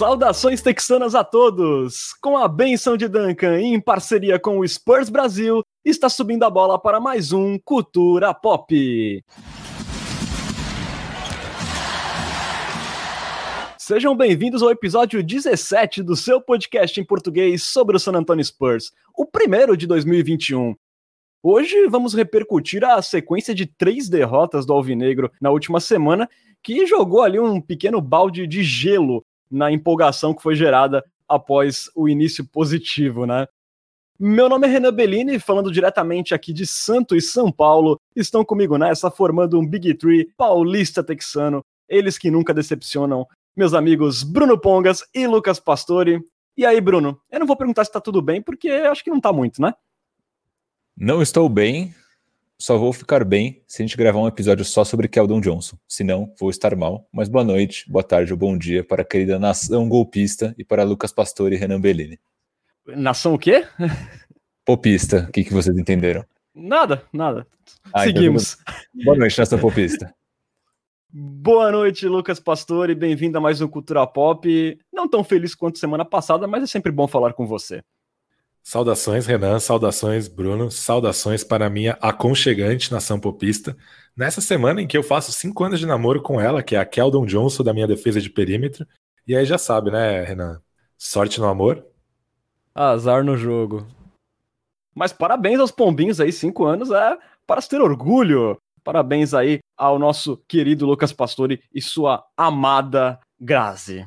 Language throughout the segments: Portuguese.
Saudações texanas a todos! Com a benção de Duncan e em parceria com o Spurs Brasil, está subindo a bola para mais um Cultura Pop. Sejam bem-vindos ao episódio 17 do seu podcast em português sobre o San Antonio Spurs, o primeiro de 2021. Hoje vamos repercutir a sequência de três derrotas do Alvinegro na última semana, que jogou ali um pequeno balde de gelo na empolgação que foi gerada após o início positivo, né? Meu nome é Renan Bellini, falando diretamente aqui de Santo e São Paulo. Estão comigo nessa, formando um Big Tree paulista texano. Eles que nunca decepcionam. Meus amigos Bruno Pongas e Lucas Pastore. E aí, Bruno? Eu não vou perguntar se tá tudo bem, porque acho que não tá muito, né? Não estou bem, só vou ficar bem se a gente gravar um episódio só sobre Keldon Johnson. Senão, vou estar mal. Mas boa noite, boa tarde ou bom dia para a querida nação golpista e para Lucas Pastore e Renan Bellini. Nação o quê? Popista. O que, que vocês entenderam? Nada, nada. Ah, então Seguimos. Então, boa noite, nação popista. Boa noite, Lucas Pastore. Bem-vindo a mais um Cultura Pop. Não tão feliz quanto semana passada, mas é sempre bom falar com você. Saudações, Renan, saudações, Bruno, saudações para a minha aconchegante nação popista. Nessa semana em que eu faço cinco anos de namoro com ela, que é a Keldon Johnson da minha defesa de perímetro. E aí já sabe, né, Renan? Sorte no amor. Azar no jogo. Mas parabéns aos pombinhos aí, cinco anos é para ter orgulho. Parabéns aí ao nosso querido Lucas Pastore e sua amada Grazi.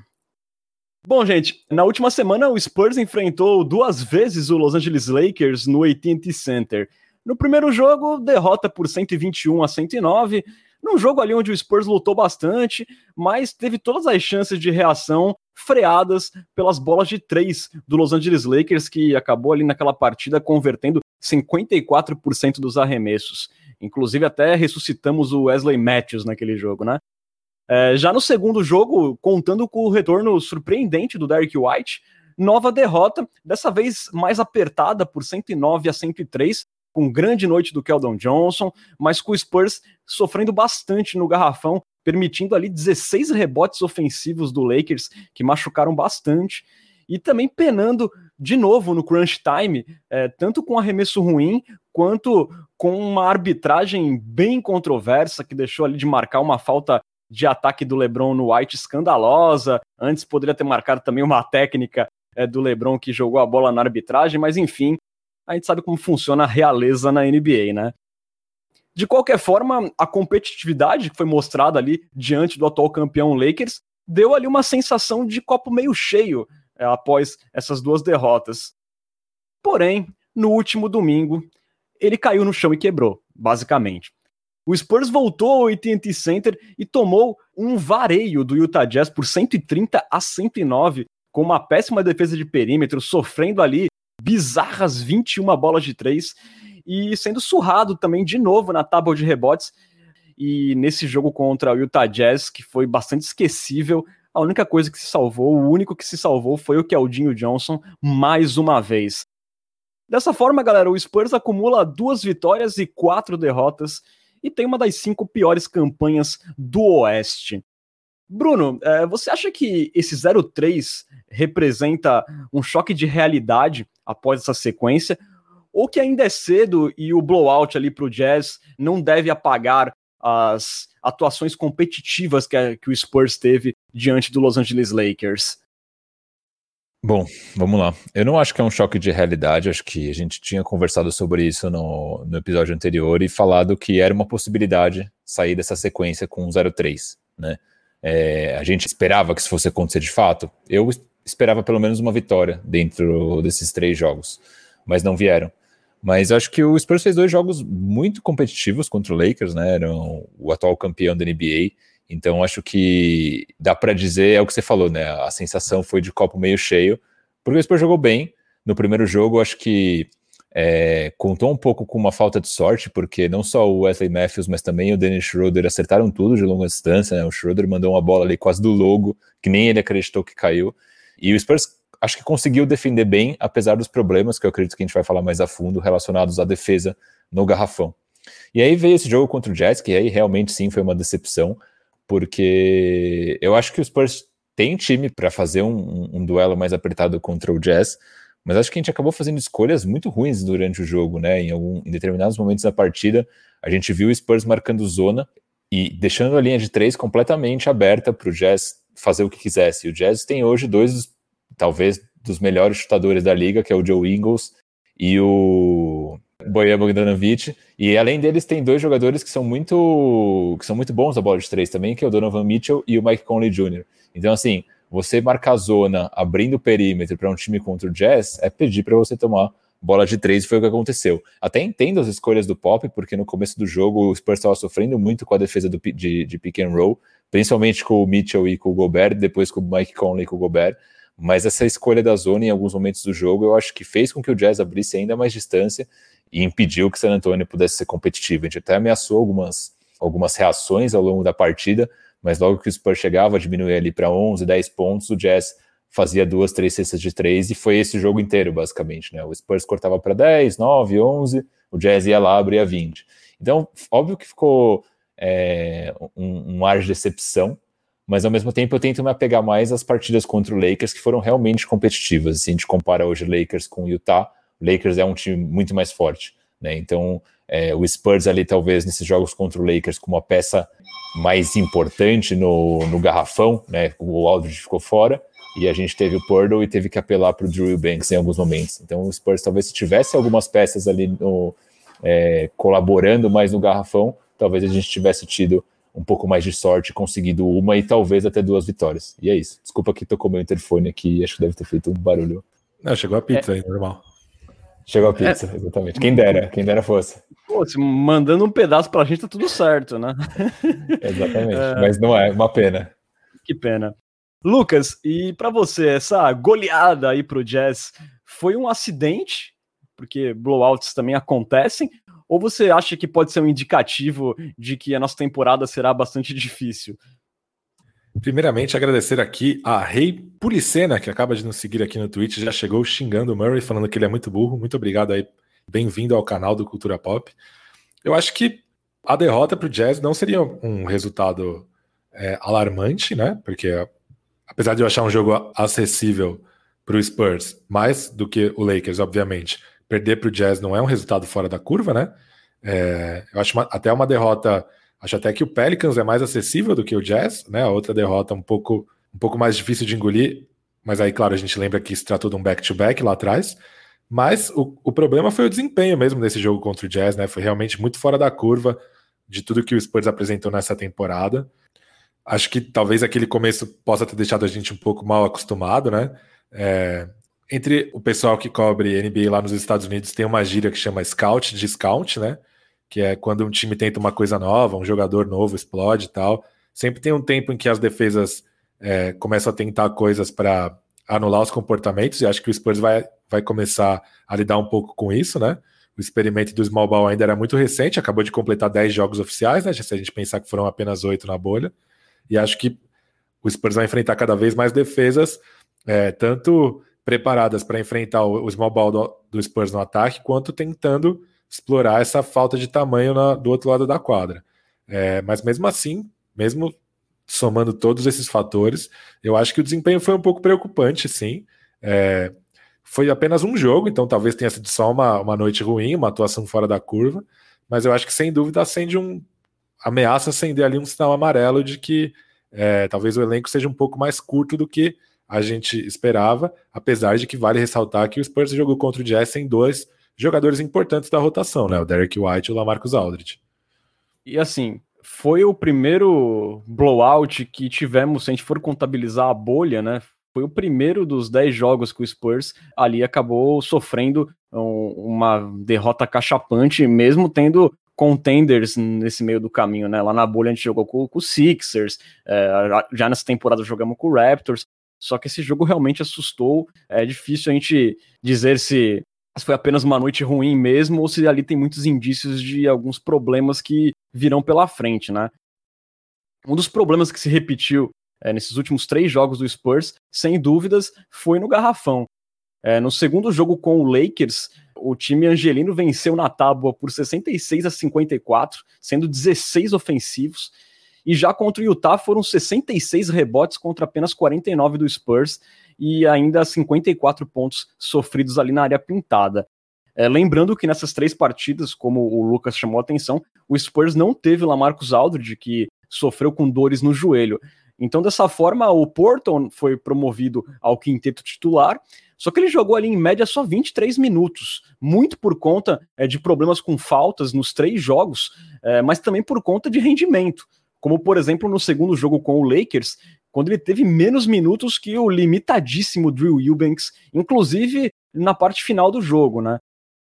Bom, gente, na última semana o Spurs enfrentou duas vezes o Los Angeles Lakers no AT&T Center. No primeiro jogo, derrota por 121 a 109, num jogo ali onde o Spurs lutou bastante, mas teve todas as chances de reação freadas pelas bolas de três do Los Angeles Lakers, que acabou ali naquela partida convertendo 54% dos arremessos. Inclusive, até ressuscitamos o Wesley Matthews naquele jogo, né? É, já no segundo jogo, contando com o retorno surpreendente do Derek White, nova derrota, dessa vez mais apertada por 109 a 103, com grande noite do Keldon Johnson, mas com o Spurs sofrendo bastante no garrafão, permitindo ali 16 rebotes ofensivos do Lakers, que machucaram bastante, e também penando de novo no crunch time, é, tanto com arremesso ruim, quanto com uma arbitragem bem controversa, que deixou ali de marcar uma falta de ataque do LeBron no White escandalosa. Antes poderia ter marcado também uma técnica é, do LeBron que jogou a bola na arbitragem, mas enfim, a gente sabe como funciona a realeza na NBA, né? De qualquer forma, a competitividade que foi mostrada ali diante do atual campeão Lakers deu ali uma sensação de copo meio cheio é, após essas duas derrotas. Porém, no último domingo, ele caiu no chão e quebrou, basicamente. O Spurs voltou ao AT&T Center e tomou um vareio do Utah Jazz por 130 a 109, com uma péssima defesa de perímetro, sofrendo ali bizarras 21 bolas de três e sendo surrado também de novo na tábua de rebotes. E nesse jogo contra o Utah Jazz, que foi bastante esquecível, a única coisa que se salvou, o único que se salvou foi o Keldinho Johnson mais uma vez. Dessa forma, galera, o Spurs acumula duas vitórias e quatro derrotas e tem uma das cinco piores campanhas do Oeste. Bruno, é, você acha que esse 0-3 representa um choque de realidade após essa sequência? Ou que ainda é cedo e o blowout ali para o Jazz não deve apagar as atuações competitivas que, que o Spurs teve diante do Los Angeles Lakers? Bom, vamos lá. Eu não acho que é um choque de realidade, acho que a gente tinha conversado sobre isso no, no episódio anterior e falado que era uma possibilidade sair dessa sequência com 0-3, né? É, a gente esperava que isso fosse acontecer de fato. Eu esperava pelo menos uma vitória dentro desses três jogos, mas não vieram. Mas acho que o Spurs fez dois jogos muito competitivos contra o Lakers, né? Eram o atual campeão da NBA então acho que dá para dizer, é o que você falou, né? A sensação foi de copo meio cheio, porque o Spurs jogou bem. No primeiro jogo, acho que é, contou um pouco com uma falta de sorte, porque não só o Wesley Matthews, mas também o Dennis Schroeder acertaram tudo de longa distância. Né? O Schroeder mandou uma bola ali quase do logo, que nem ele acreditou que caiu. E o Spurs acho que conseguiu defender bem, apesar dos problemas que eu acredito que a gente vai falar mais a fundo relacionados à defesa no garrafão. E aí veio esse jogo contra o Jazz, que aí realmente sim foi uma decepção porque eu acho que o Spurs tem time para fazer um, um, duelo mais apertado contra o Jazz, mas acho que a gente acabou fazendo escolhas muito ruins durante o jogo, né? Em, algum, em determinados momentos da partida, a gente viu o Spurs marcando zona e deixando a linha de três completamente aberta para o Jazz fazer o que quisesse. O Jazz tem hoje dois, talvez, dos melhores chutadores da liga, que é o Joe Ingles e o Bojan Bogdanovic. E além deles, tem dois jogadores que são muito que são muito bons na bola de três também, que é o Donovan Mitchell e o Mike Conley Jr. Então, assim, você marcar zona abrindo o perímetro para um time contra o Jazz é pedir para você tomar bola de três, foi o que aconteceu. Até entendo as escolhas do Pop, porque no começo do jogo o Spurs estava sofrendo muito com a defesa do, de, de pick and roll, principalmente com o Mitchell e com o Gobert, depois com o Mike Conley e com o Gobert. Mas essa escolha da zona em alguns momentos do jogo, eu acho que fez com que o Jazz abrisse ainda mais distância e impediu que San Antonio pudesse ser competitivo. A gente até ameaçou algumas, algumas reações ao longo da partida, mas logo que o Spurs chegava a diminuir ali para 11, 10 pontos, o Jazz fazia duas, três cestas de três e foi esse jogo inteiro, basicamente. Né? O Spurs cortava para 10, 9, 11, o Jazz ia lá, abria 20. Então, óbvio que ficou é, um, um ar de decepção, mas ao mesmo tempo eu tento me apegar mais às partidas contra o Lakers que foram realmente competitivas. Se a gente compara hoje Lakers com Utah, Lakers é um time muito mais forte. Né? Então, é, o Spurs ali, talvez, nesses jogos contra o Lakers, com uma peça mais importante no, no garrafão, né? o Aldridge ficou fora, e a gente teve o Purdle e teve que apelar para o Drew Banks em alguns momentos. Então o Spurs talvez se tivesse algumas peças ali no, é, colaborando mais no garrafão, talvez a gente tivesse tido um pouco mais de sorte, conseguido uma e talvez até duas vitórias. E é isso. Desculpa que tocou meu interfone aqui, acho que deve ter feito um barulho. Não, chegou a pizza é. aí, normal. Chegou a pizza, é. exatamente. Quem dera, quem dera fosse. Pô, se mandando um pedaço pra gente tá tudo certo, né? exatamente, é... mas não é, uma pena. Que pena. Lucas, e para você, essa goleada aí pro Jazz foi um acidente? Porque blowouts também acontecem? Ou você acha que pode ser um indicativo de que a nossa temporada será bastante difícil? Primeiramente, agradecer aqui a Rei Pulicena, que acaba de nos seguir aqui no Twitch, já chegou xingando o Murray, falando que ele é muito burro. Muito obrigado aí, bem-vindo ao canal do Cultura Pop. Eu acho que a derrota para o Jazz não seria um resultado é, alarmante, né? Porque apesar de eu achar um jogo acessível para o Spurs, mais do que o Lakers, obviamente, perder para o Jazz não é um resultado fora da curva, né? É, eu acho uma, até uma derrota. Acho até que o Pelicans é mais acessível do que o Jazz, né? A outra derrota um pouco, um pouco mais difícil de engolir, mas aí, claro, a gente lembra que se tratou de um back-to-back -back lá atrás. Mas o, o problema foi o desempenho mesmo desse jogo contra o Jazz, né? Foi realmente muito fora da curva de tudo que o Spurs apresentou nessa temporada. Acho que talvez aquele começo possa ter deixado a gente um pouco mal acostumado, né? É, entre o pessoal que cobre NBA lá nos Estados Unidos tem uma gíria que chama scout, discount, né? Que é quando um time tenta uma coisa nova, um jogador novo explode e tal. Sempre tem um tempo em que as defesas é, começam a tentar coisas para anular os comportamentos, e acho que o Spurs vai, vai começar a lidar um pouco com isso, né? O experimento do small ball ainda era muito recente, acabou de completar 10 jogos oficiais, né? Se a gente pensar que foram apenas 8 na bolha. E acho que o Spurs vai enfrentar cada vez mais defesas, é, tanto preparadas para enfrentar o, o, small ball do, do, Spurs no ataque, quanto tentando explorar essa falta de tamanho na, do outro lado da quadra. É, mas mesmo assim, mesmo somando todos esses fatores, eu acho que o desempenho foi um pouco preocupante, sim. É, foi apenas um jogo, então talvez tenha sido só uma, uma noite ruim, uma atuação fora da curva, mas eu acho que sem dúvida acende um, ameaça acender ali um sinal amarelo de que é, talvez o elenco seja um pouco mais curto do que a gente esperava, apesar de que vale ressaltar que o Spurs jogou contra o Jazz sem dois jogadores importantes da rotação, né? O Derek White e o Lamarcus Aldridge. E assim, foi o primeiro blowout que tivemos, se a gente for contabilizar a bolha, né? Foi o primeiro dos 10 jogos que o Spurs ali acabou sofrendo um, uma derrota cachapante, mesmo tendo contenders nesse meio do caminho, né? Lá na bolha a gente jogou com, com o Sixers, é, já nessa temporada jogamos com o Raptors, só que esse jogo realmente assustou. É difícil a gente dizer se foi apenas uma noite ruim mesmo ou se ali tem muitos indícios de alguns problemas que virão pela frente, né? Um dos problemas que se repetiu é, nesses últimos três jogos do Spurs, sem dúvidas, foi no garrafão. É, no segundo jogo com o Lakers, o time angelino venceu na tábua por 66 a 54, sendo 16 ofensivos. E já contra o Utah foram 66 rebotes contra apenas 49 do Spurs e ainda 54 pontos sofridos ali na área pintada. É, lembrando que nessas três partidas, como o Lucas chamou a atenção, o Spurs não teve Lamarcus Aldridge, que sofreu com dores no joelho. Então, dessa forma, o Porton foi promovido ao quinteto titular, só que ele jogou ali em média só 23 minutos, muito por conta é, de problemas com faltas nos três jogos, é, mas também por conta de rendimento. Como, por exemplo, no segundo jogo com o Lakers, quando ele teve menos minutos que o limitadíssimo Drew Eubanks, inclusive na parte final do jogo, né?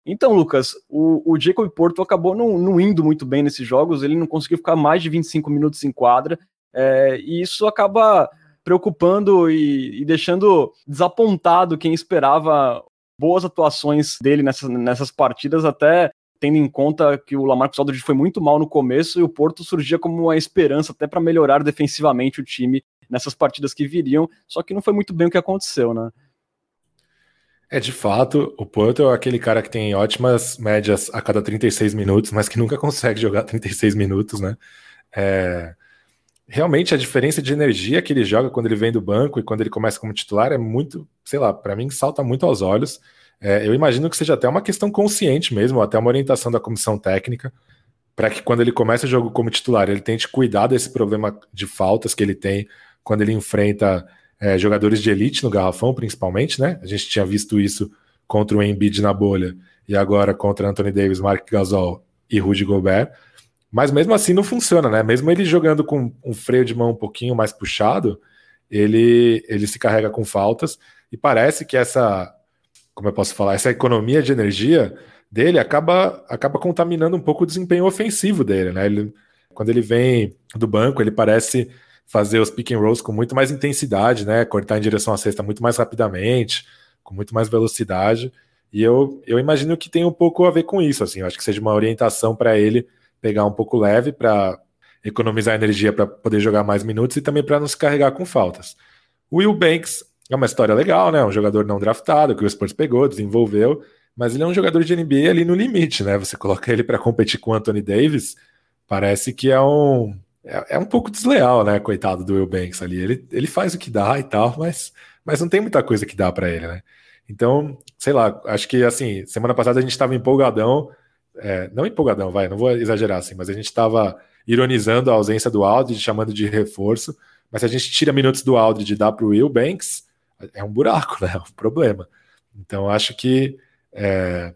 Então, Lucas, o, o Jacob Porto acabou não, não, indo muito bem nesses jogos, ele não conseguiu ficar mais de 25 minutos em quadra, é, e isso acaba preocupando e, e, deixando desapontado quem esperava boas atuações dele nessas, nessas partidas, até tendo em conta que o Lamarcus Aldridge foi muito mal no começo e o Porto surgia como uma esperança até para melhorar defensivamente o time nessas partidas que viriam, só que não foi muito bem o que aconteceu, né? É, de fato, o Porto é aquele cara que tem ótimas médias a cada 36 minutos, mas que nunca consegue jogar 36 minutos, né? É... Realmente a diferença de energia que ele joga quando ele vem do banco e quando ele começa como titular é muito, sei lá, para mim salta muito aos olhos. É, eu imagino que seja até uma questão consciente mesmo, até uma orientação da comissão técnica, para que quando ele começa o jogo como titular, ele tente cuidar desse problema de faltas que ele tem quando ele enfrenta é, jogadores de elite no garrafão, principalmente, né? A gente tinha visto isso contra o Embiid na bolha e agora contra Anthony Davis, Mark Gasol e Rudy Gobert. Mas mesmo assim não funciona, né? Mesmo ele jogando com um freio de mão um pouquinho mais puxado, ele, ele se carrega com faltas e parece que essa, como eu posso falar, essa economia de energia dele acaba, acaba contaminando um pouco o desempenho ofensivo dele, né? Ele, quando ele vem do banco, ele parece fazer os pick and rolls com muito mais intensidade, né? Cortar em direção à cesta muito mais rapidamente, com muito mais velocidade. E eu, eu imagino que tem um pouco a ver com isso, assim. Eu acho que seja uma orientação para ele pegar um pouco leve para economizar energia para poder jogar mais minutos e também para não se carregar com faltas. Will Banks é uma história legal, né? Um jogador não draftado que o Spurs pegou, desenvolveu, mas ele é um jogador de NBA ali no limite, né? Você coloca ele para competir com o Anthony Davis, parece que é um é, é, um pouco desleal, né, coitado do Will Banks ali. Ele, ele faz o que dá e tal, mas, mas não tem muita coisa que dá para ele, né? Então, sei lá, acho que assim, semana passada a gente estava empolgadão, é, não empolgadão, vai, não vou exagerar assim, mas a gente estava ironizando a ausência do Aldridge, chamando de reforço, mas se a gente tira minutos do Aldridge e dá para o Will Banks, é um buraco, né? É um problema. Então, acho que é,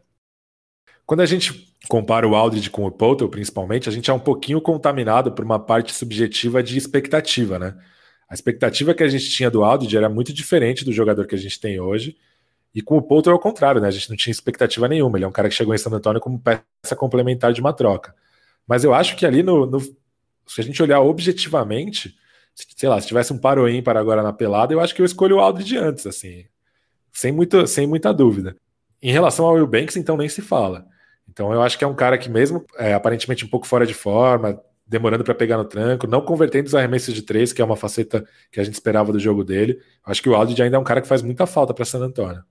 quando a gente compara o Aldridge com o Potter, principalmente, a gente é um pouquinho contaminado por uma parte subjetiva de expectativa, né? A expectativa que a gente tinha do Aldridge era muito diferente do jogador que a gente tem hoje. E com o Potter, ao contrário, né? A gente não tinha expectativa nenhuma. Ele é um cara que chegou em San Antonio como peça complementar de uma troca. Mas eu acho que ali no, no se a gente olhar objetivamente, sei lá, se tivesse um paro para agora na pelada, eu acho que eu escolho o Aldridge antes, assim, sem, muito, sem muita dúvida. Em relação ao Will Banks, então nem se fala. Então eu acho que é um cara que, mesmo é, aparentemente um pouco fora de forma, demorando para pegar no tranco, não convertendo os arremessos de três, que é uma faceta que a gente esperava do jogo dele. Acho que o Aldridge ainda é um cara que faz muita falta para San Antonio.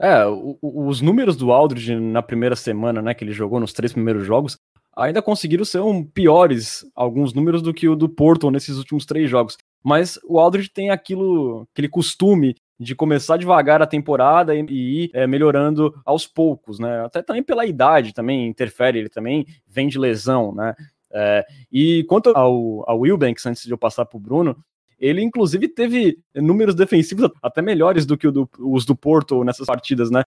É, os números do Aldridge na primeira semana, né, que ele jogou nos três primeiros jogos, ainda conseguiram ser um piores alguns números do que o do Porto nesses últimos três jogos. Mas o Aldridge tem aquilo, aquele costume de começar devagar a temporada e, ir é, melhorando aos poucos, né? Até também pela idade também interfere, ele também vem de lesão, né? É, e quanto ao, ao Wilbanks, antes de eu passar para o Bruno, ele inclusive teve números defensivos até melhores do que do, os do Porto nessas partidas, né?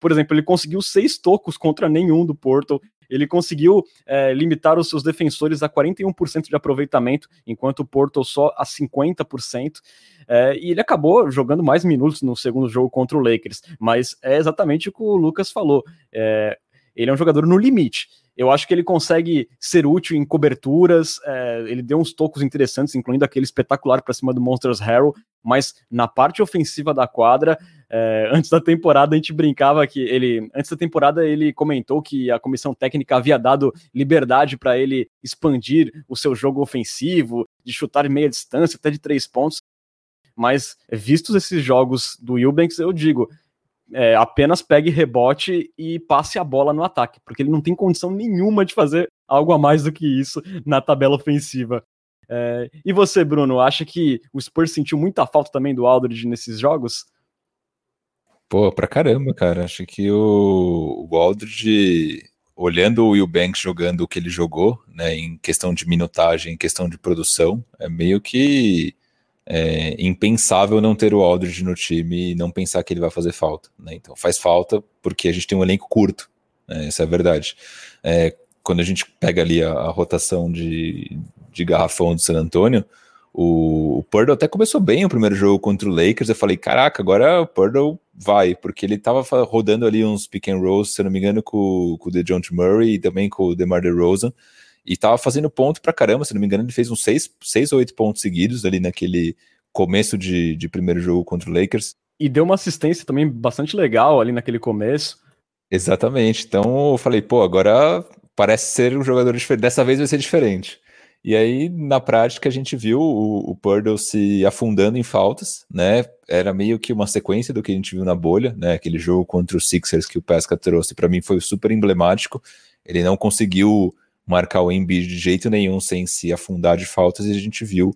Por exemplo, ele conseguiu seis tocos contra nenhum do Porto. Ele conseguiu é, limitar os seus defensores a 41% de aproveitamento, enquanto o Porto só a 50%. É, e ele acabou jogando mais minutos no segundo jogo contra o Lakers. Mas é exatamente o que o Lucas falou. É, ele é um jogador no limite. Eu acho que ele consegue ser útil em coberturas. É, ele deu uns tocos interessantes, incluindo aquele espetacular para cima do Monsters Harrow. Mas na parte ofensiva da quadra, é, antes da temporada a gente brincava que ele, antes da temporada ele comentou que a comissão técnica havia dado liberdade para ele expandir o seu jogo ofensivo, de chutar meia distância, até de três pontos. Mas vistos esses jogos do Eubanks, eu digo, é, apenas pegue rebote e passe a bola no ataque, porque ele não tem condição nenhuma de fazer algo a mais do que isso na tabela ofensiva. É, e você, Bruno, acha que o Spurs sentiu muita falta também do Aldridge nesses jogos? Pô, pra caramba, cara. Acho que o, o Aldridge, olhando o Will Banks jogando o que ele jogou, né, em questão de minutagem, em questão de produção, é meio que é, impensável não ter o Aldridge no time e não pensar que ele vai fazer falta. Né? Então faz falta porque a gente tem um elenco curto, né? essa é a verdade. É, quando a gente pega ali a, a rotação de, de garrafão do San Antonio, o, o Purdle até começou bem o primeiro jogo contra o Lakers. Eu falei, caraca, agora o Purdle vai, porque ele tava rodando ali uns pick and rolls, se não me engano, com, com o DeJounte Murray e também com o DeMar DeRozan e tava fazendo ponto pra caramba, se não me engano, ele fez uns seis, seis ou oito pontos seguidos ali naquele começo de, de primeiro jogo contra o Lakers. E deu uma assistência também bastante legal ali naquele começo. Exatamente. Então eu falei, pô, agora parece ser um jogador diferente. Dessa vez vai ser diferente. E aí, na prática, a gente viu o, o Purdle se afundando em faltas, né? Era meio que uma sequência do que a gente viu na bolha, né? Aquele jogo contra os Sixers que o Pesca trouxe, para mim foi super emblemático. Ele não conseguiu marcar o Embiid de jeito nenhum sem se afundar de faltas e a gente viu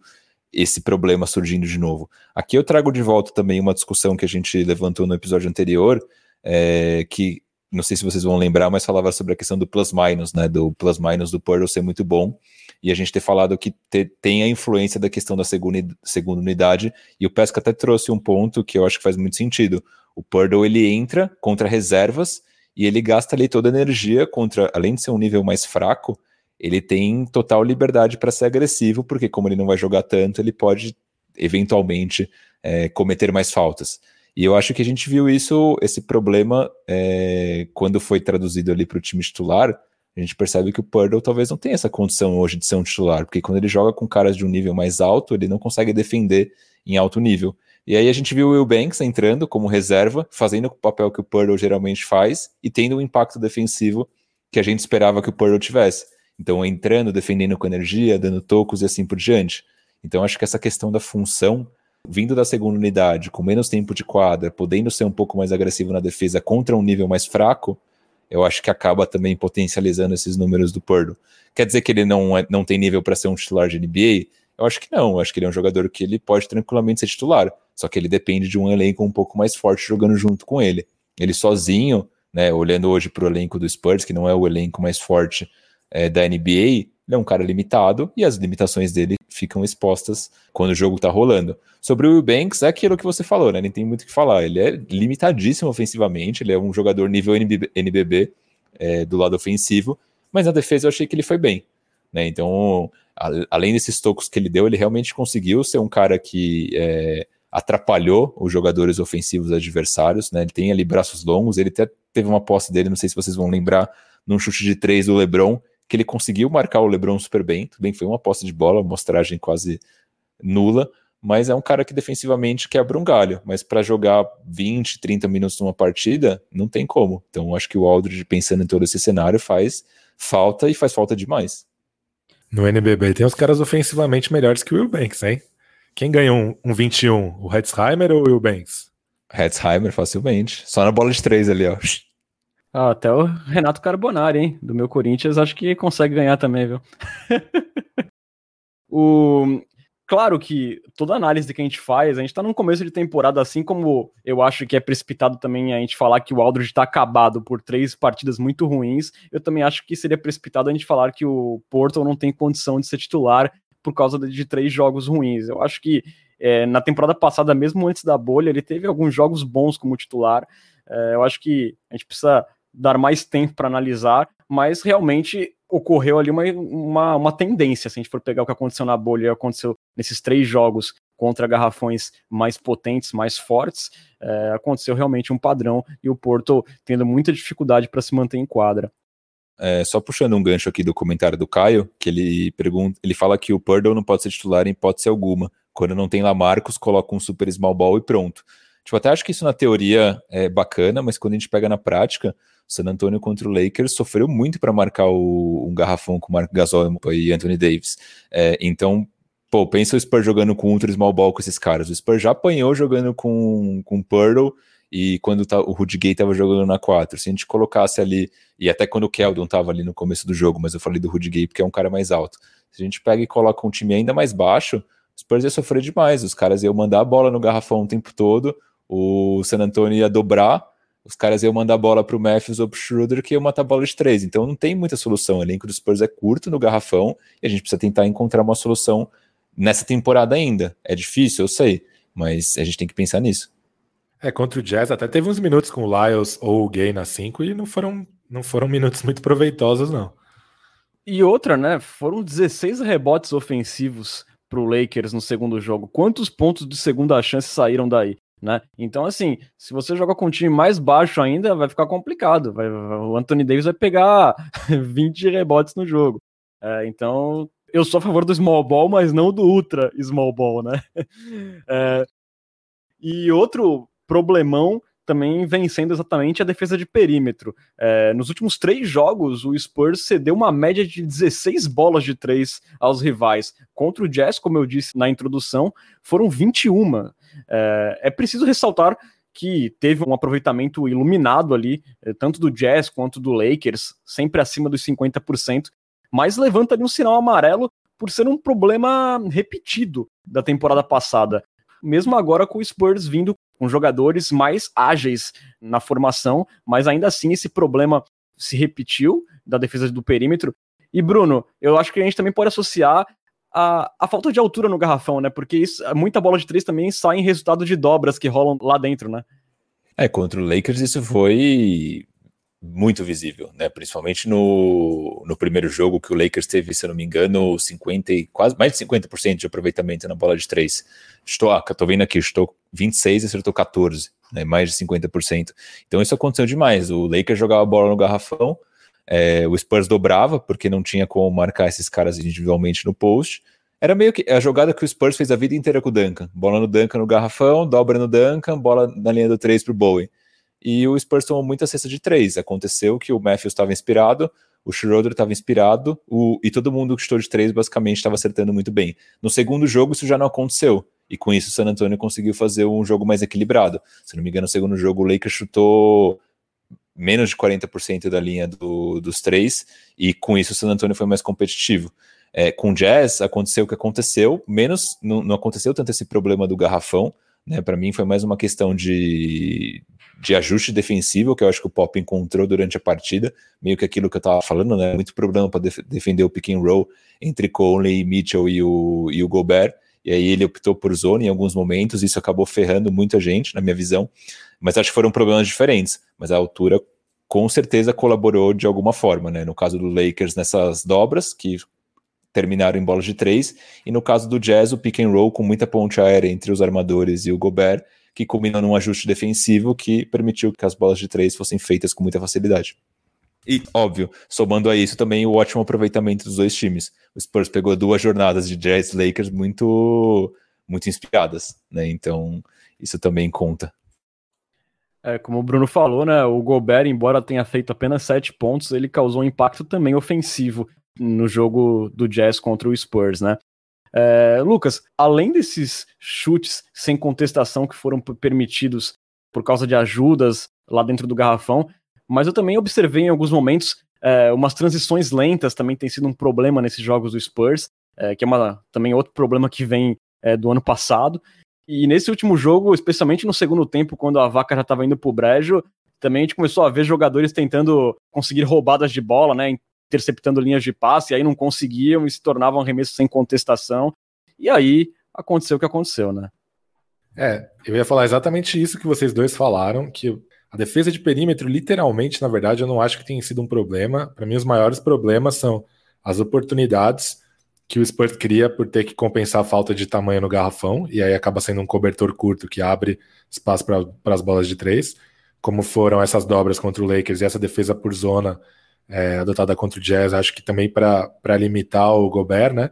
esse problema surgindo de novo. Aqui eu trago de volta também uma discussão que a gente levantou no episódio anterior, é, que não sei se vocês vão lembrar, mas falava sobre a questão do plus-minus, né, do plus-minus do Pearl ser muito bom, e a gente ter falado que te, tem a influência da questão da segunda, segunda unidade, e o Pesca até trouxe um ponto que eu acho que faz muito sentido. O Purdle, ele entra contra reservas, e ele gasta ali toda a energia contra, além de ser um nível mais fraco, ele tem total liberdade para ser agressivo, porque como ele não vai jogar tanto, ele pode eventualmente é, cometer mais faltas. E eu acho que a gente viu isso, esse problema, é, quando foi traduzido ali para o time titular, a gente percebe que o Purdle talvez não tenha essa condição hoje de ser um titular, porque quando ele joga com caras de um nível mais alto, ele não consegue defender em alto nível. E aí a gente viu o Will Banks entrando como reserva, fazendo o papel que o Purdle geralmente faz e tendo um impacto defensivo que a gente esperava que o Purdle tivesse. Então, entrando, defendendo com energia, dando tocos e assim por diante. Então, acho que essa questão da função, vindo da segunda unidade, com menos tempo de quadra, podendo ser um pouco mais agressivo na defesa contra um nível mais fraco, eu acho que acaba também potencializando esses números do Purdle. Quer dizer que ele não, é, não tem nível para ser um titular de NBA? Eu acho que não. Eu acho que ele é um jogador que ele pode tranquilamente ser titular. Só que ele depende de um elenco um pouco mais forte jogando junto com ele. Ele sozinho, né, olhando hoje para o elenco do Spurs, que não é o elenco mais forte é, da NBA, ele é um cara limitado e as limitações dele ficam expostas quando o jogo está rolando. Sobre o Will Banks, é aquilo que você falou, né? Nem tem muito o que falar. Ele é limitadíssimo ofensivamente, ele é um jogador nível NBB, é, do lado ofensivo, mas na defesa eu achei que ele foi bem. Né? Então, além desses tocos que ele deu, ele realmente conseguiu ser um cara que é, atrapalhou os jogadores ofensivos adversários, né? Ele tem ali braços longos, ele até teve uma posse dele, não sei se vocês vão lembrar, num chute de três do LeBron, que ele conseguiu marcar o LeBron super bem, tudo bem, foi uma posse de bola, mostragem quase nula, mas é um cara que defensivamente quebra um galho, mas para jogar 20, 30 minutos numa partida, não tem como. Então acho que o Aldridge, pensando em todo esse cenário, faz falta e faz falta demais. No NBB tem os caras ofensivamente melhores que o Will Banks, hein? Quem ganhou um, um 21? O Hetzheimer ou o Will Banks? Hetzheimer, facilmente. Só na bola de três ali, ó. Ah, até o Renato Carbonari, hein? Do meu Corinthians, acho que consegue ganhar também, viu? o... Claro que toda análise que a gente faz, a gente tá num começo de temporada, assim como eu acho que é precipitado também a gente falar que o Aldridge tá acabado por três partidas muito ruins, eu também acho que seria precipitado a gente falar que o Porto não tem condição de ser titular por causa de três jogos ruins. Eu acho que é, na temporada passada, mesmo antes da bolha, ele teve alguns jogos bons como titular. É, eu acho que a gente precisa dar mais tempo para analisar, mas realmente ocorreu ali uma, uma, uma, tendência, se a gente for pegar o que aconteceu na bolha e aconteceu nesses três jogos contra garrafões mais potentes, mais fortes, é, aconteceu realmente um padrão e o Porto tendo muita dificuldade para se manter em quadra. É, só puxando um gancho aqui do comentário do Caio, que ele pergunta, ele fala que o Purdle não pode ser titular em hipótese alguma. Quando não tem lá Marcos, coloca um super small ball e pronto. Tipo, até acho que isso na teoria é bacana, mas quando a gente pega na prática, o San Antonio contra o Lakers sofreu muito para marcar o, um garrafão com o Marco Gasol e Anthony Davis. É, então, pô, pensa o Spurs jogando com ultra small ball com esses caras. O Spurs já apanhou jogando com, com Pearl e quando tá, o Rudy Gay estava jogando na 4. Se a gente colocasse ali, e até quando o Keldon estava ali no começo do jogo, mas eu falei do Rudy Gay porque é um cara mais alto. Se a gente pega e coloca um time ainda mais baixo, o Spurs ia sofrer demais. Os caras iam mandar a bola no garrafão o tempo todo, o San Antonio ia dobrar, os caras iam mandar a bola para o Matthews ou para o Schroeder que ia matar a bola de três. Então não tem muita solução. O elenco do Spurs é curto no garrafão e a gente precisa tentar encontrar uma solução nessa temporada ainda. É difícil, eu sei, mas a gente tem que pensar nisso. É, contra o Jazz até teve uns minutos com o Lyles ou o Gay na 5 e não foram, não foram minutos muito proveitosos, não. E outra, né? Foram 16 rebotes ofensivos para o Lakers no segundo jogo. Quantos pontos de segunda chance saíram daí? Né? Então, assim, se você joga com um time mais baixo ainda, vai ficar complicado. Vai, o Anthony Davis vai pegar 20 rebotes no jogo. É, então, eu sou a favor do small ball, mas não do ultra small ball, né? É, e outro problemão também vem sendo exatamente a defesa de perímetro. É, nos últimos três jogos, o Spurs cedeu uma média de 16 bolas de três aos rivais. Contra o Jazz, como eu disse na introdução, foram 21. É, é preciso ressaltar que teve um aproveitamento iluminado ali, é, tanto do Jazz quanto do Lakers, sempre acima dos 50%, mas levanta ali um sinal amarelo por ser um problema repetido da temporada passada. Mesmo agora com o Spurs vindo com jogadores mais ágeis na formação, mas ainda assim esse problema se repetiu da defesa do perímetro. E Bruno, eu acho que a gente também pode associar a, a falta de altura no garrafão, né? Porque isso, muita bola de três também sai em resultado de dobras que rolam lá dentro, né? É, contra o Lakers isso foi muito visível, né? Principalmente no, no primeiro jogo que o Lakers teve, se eu não me engano, 50 e quase mais de 50% de aproveitamento na bola de três. Estou, ah, tô vendo aqui, estou 26 e acertou 14, né? Mais de 50%. Então isso aconteceu demais. O Lakers jogava a bola no garrafão, é, o Spurs dobrava porque não tinha como marcar esses caras individualmente no post. Era meio que a jogada que o Spurs fez a vida inteira com o Duncan. Bola no Duncan no garrafão, dobra no Duncan, bola na linha do 3 pro Bowie e o Spurs tomou muita cesta de três. Aconteceu que o Matthews estava inspirado, o Schroeder estava inspirado, o, e todo mundo que chutou de três basicamente estava acertando muito bem. No segundo jogo isso já não aconteceu, e com isso o San Antonio conseguiu fazer um jogo mais equilibrado. Se não me engano, no segundo jogo o Lakers chutou menos de 40% da linha do, dos três, e com isso o San Antonio foi mais competitivo. É, com o Jazz aconteceu o que aconteceu, menos não, não aconteceu tanto esse problema do garrafão, né? Para mim foi mais uma questão de, de ajuste defensivo que eu acho que o Pop encontrou durante a partida, meio que aquilo que eu estava falando, né? Muito problema para def defender o pick and roll entre Conley, Mitchell e o, e o Gobert. E aí ele optou por zone em alguns momentos, isso acabou ferrando muita gente, na minha visão. Mas acho que foram problemas diferentes. Mas a altura com certeza colaborou de alguma forma, né? No caso do Lakers, nessas dobras, que terminaram em bolas de três, e no caso do Jazz, o pick and roll com muita ponte aérea entre os armadores e o Gobert, que culmina num ajuste defensivo que permitiu que as bolas de três fossem feitas com muita facilidade. E, óbvio, somando a isso também o ótimo aproveitamento dos dois times. O Spurs pegou duas jornadas de Jazz Lakers muito, muito inspiradas, né? Então, isso também conta. É, como o Bruno falou, né? O Gobert, embora tenha feito apenas sete pontos, ele causou um impacto também ofensivo no jogo do Jazz contra o Spurs, né? É, Lucas, além desses chutes sem contestação que foram permitidos por causa de ajudas lá dentro do garrafão, mas eu também observei em alguns momentos é, umas transições lentas também tem sido um problema nesses jogos do Spurs, é, que é uma, também outro problema que vem é, do ano passado. E nesse último jogo, especialmente no segundo tempo, quando a vaca já estava indo pro brejo, também a gente começou a ver jogadores tentando conseguir roubadas de bola, né? interceptando linhas de passe, e aí não conseguiam e se tornavam arremessos sem contestação. E aí aconteceu o que aconteceu, né? É, eu ia falar exatamente isso que vocês dois falaram, que a defesa de perímetro, literalmente, na verdade, eu não acho que tenha sido um problema. Para mim, os maiores problemas são as oportunidades que o Spurs cria por ter que compensar a falta de tamanho no garrafão, e aí acaba sendo um cobertor curto que abre espaço para as bolas de três, como foram essas dobras contra o Lakers e essa defesa por zona é, adotada contra o Jazz, acho que também para limitar o Gobert, né?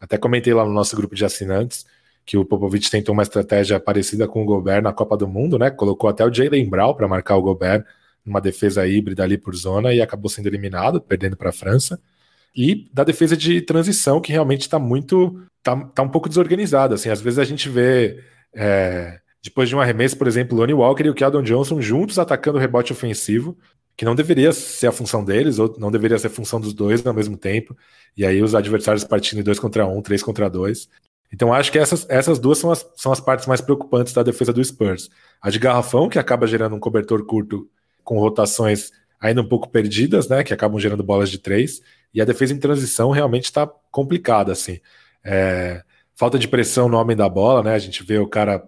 Até comentei lá no nosso grupo de assinantes que o Popovich tentou uma estratégia parecida com o Gobert na Copa do Mundo, né? Colocou até o Jalen Brown para marcar o Gobert numa defesa híbrida ali por zona e acabou sendo eliminado, perdendo para a França. E da defesa de transição, que realmente está muito. Tá, tá um pouco desorganizada. Assim, às vezes a gente vê é, depois de um arremesso, por exemplo, Lonnie Walker e o Keldon Johnson juntos atacando o rebote ofensivo, que não deveria ser a função deles, ou não deveria ser a função dos dois ao mesmo tempo. E aí os adversários partindo em dois contra um, três contra dois. Então acho que essas, essas duas são as, são as partes mais preocupantes da defesa do Spurs. A de garrafão, que acaba gerando um cobertor curto com rotações ainda um pouco perdidas, né? Que acabam gerando bolas de três. E a defesa em transição realmente está complicada, assim. É, falta de pressão no homem da bola, né? A gente vê o cara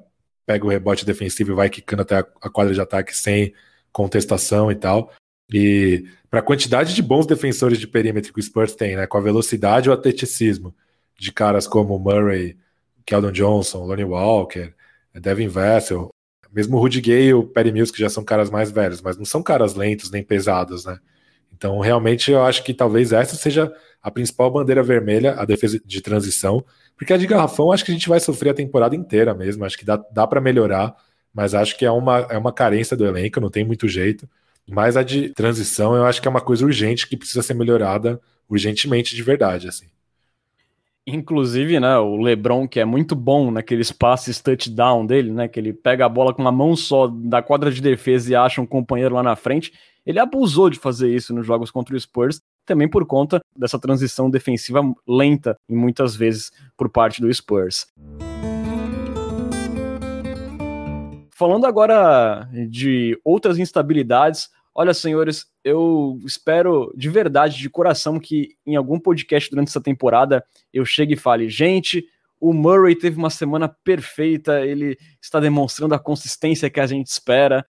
pega o rebote defensivo e vai quicando até a quadra de ataque sem contestação e tal. E para a quantidade de bons defensores de perímetro que o Spurs tem, né, com a velocidade e o atleticismo de caras como Murray, Keldon Johnson, Lonnie Walker, Devin Vessel, mesmo o Rudy Gay e o Perry Mills, que já são caras mais velhos, mas não são caras lentos nem pesados, né? Então, realmente, eu acho que talvez essa seja a principal bandeira vermelha, a defesa de transição, porque a de garrafão acho que a gente vai sofrer a temporada inteira mesmo, acho que dá, dá para melhorar, mas acho que é uma, é uma carência do elenco, não tem muito jeito. Mas a de transição eu acho que é uma coisa urgente que precisa ser melhorada urgentemente de verdade, assim. Inclusive, né, o LeBron, que é muito bom naqueles passes touchdown dele, né, que ele pega a bola com uma mão só da quadra de defesa e acha um companheiro lá na frente, ele abusou de fazer isso nos jogos contra o Spurs, também por conta dessa transição defensiva lenta e muitas vezes por parte do Spurs. Falando agora de outras instabilidades, olha, senhores, eu espero de verdade, de coração, que em algum podcast durante essa temporada eu chegue e fale, gente, o Murray teve uma semana perfeita, ele está demonstrando a consistência que a gente espera.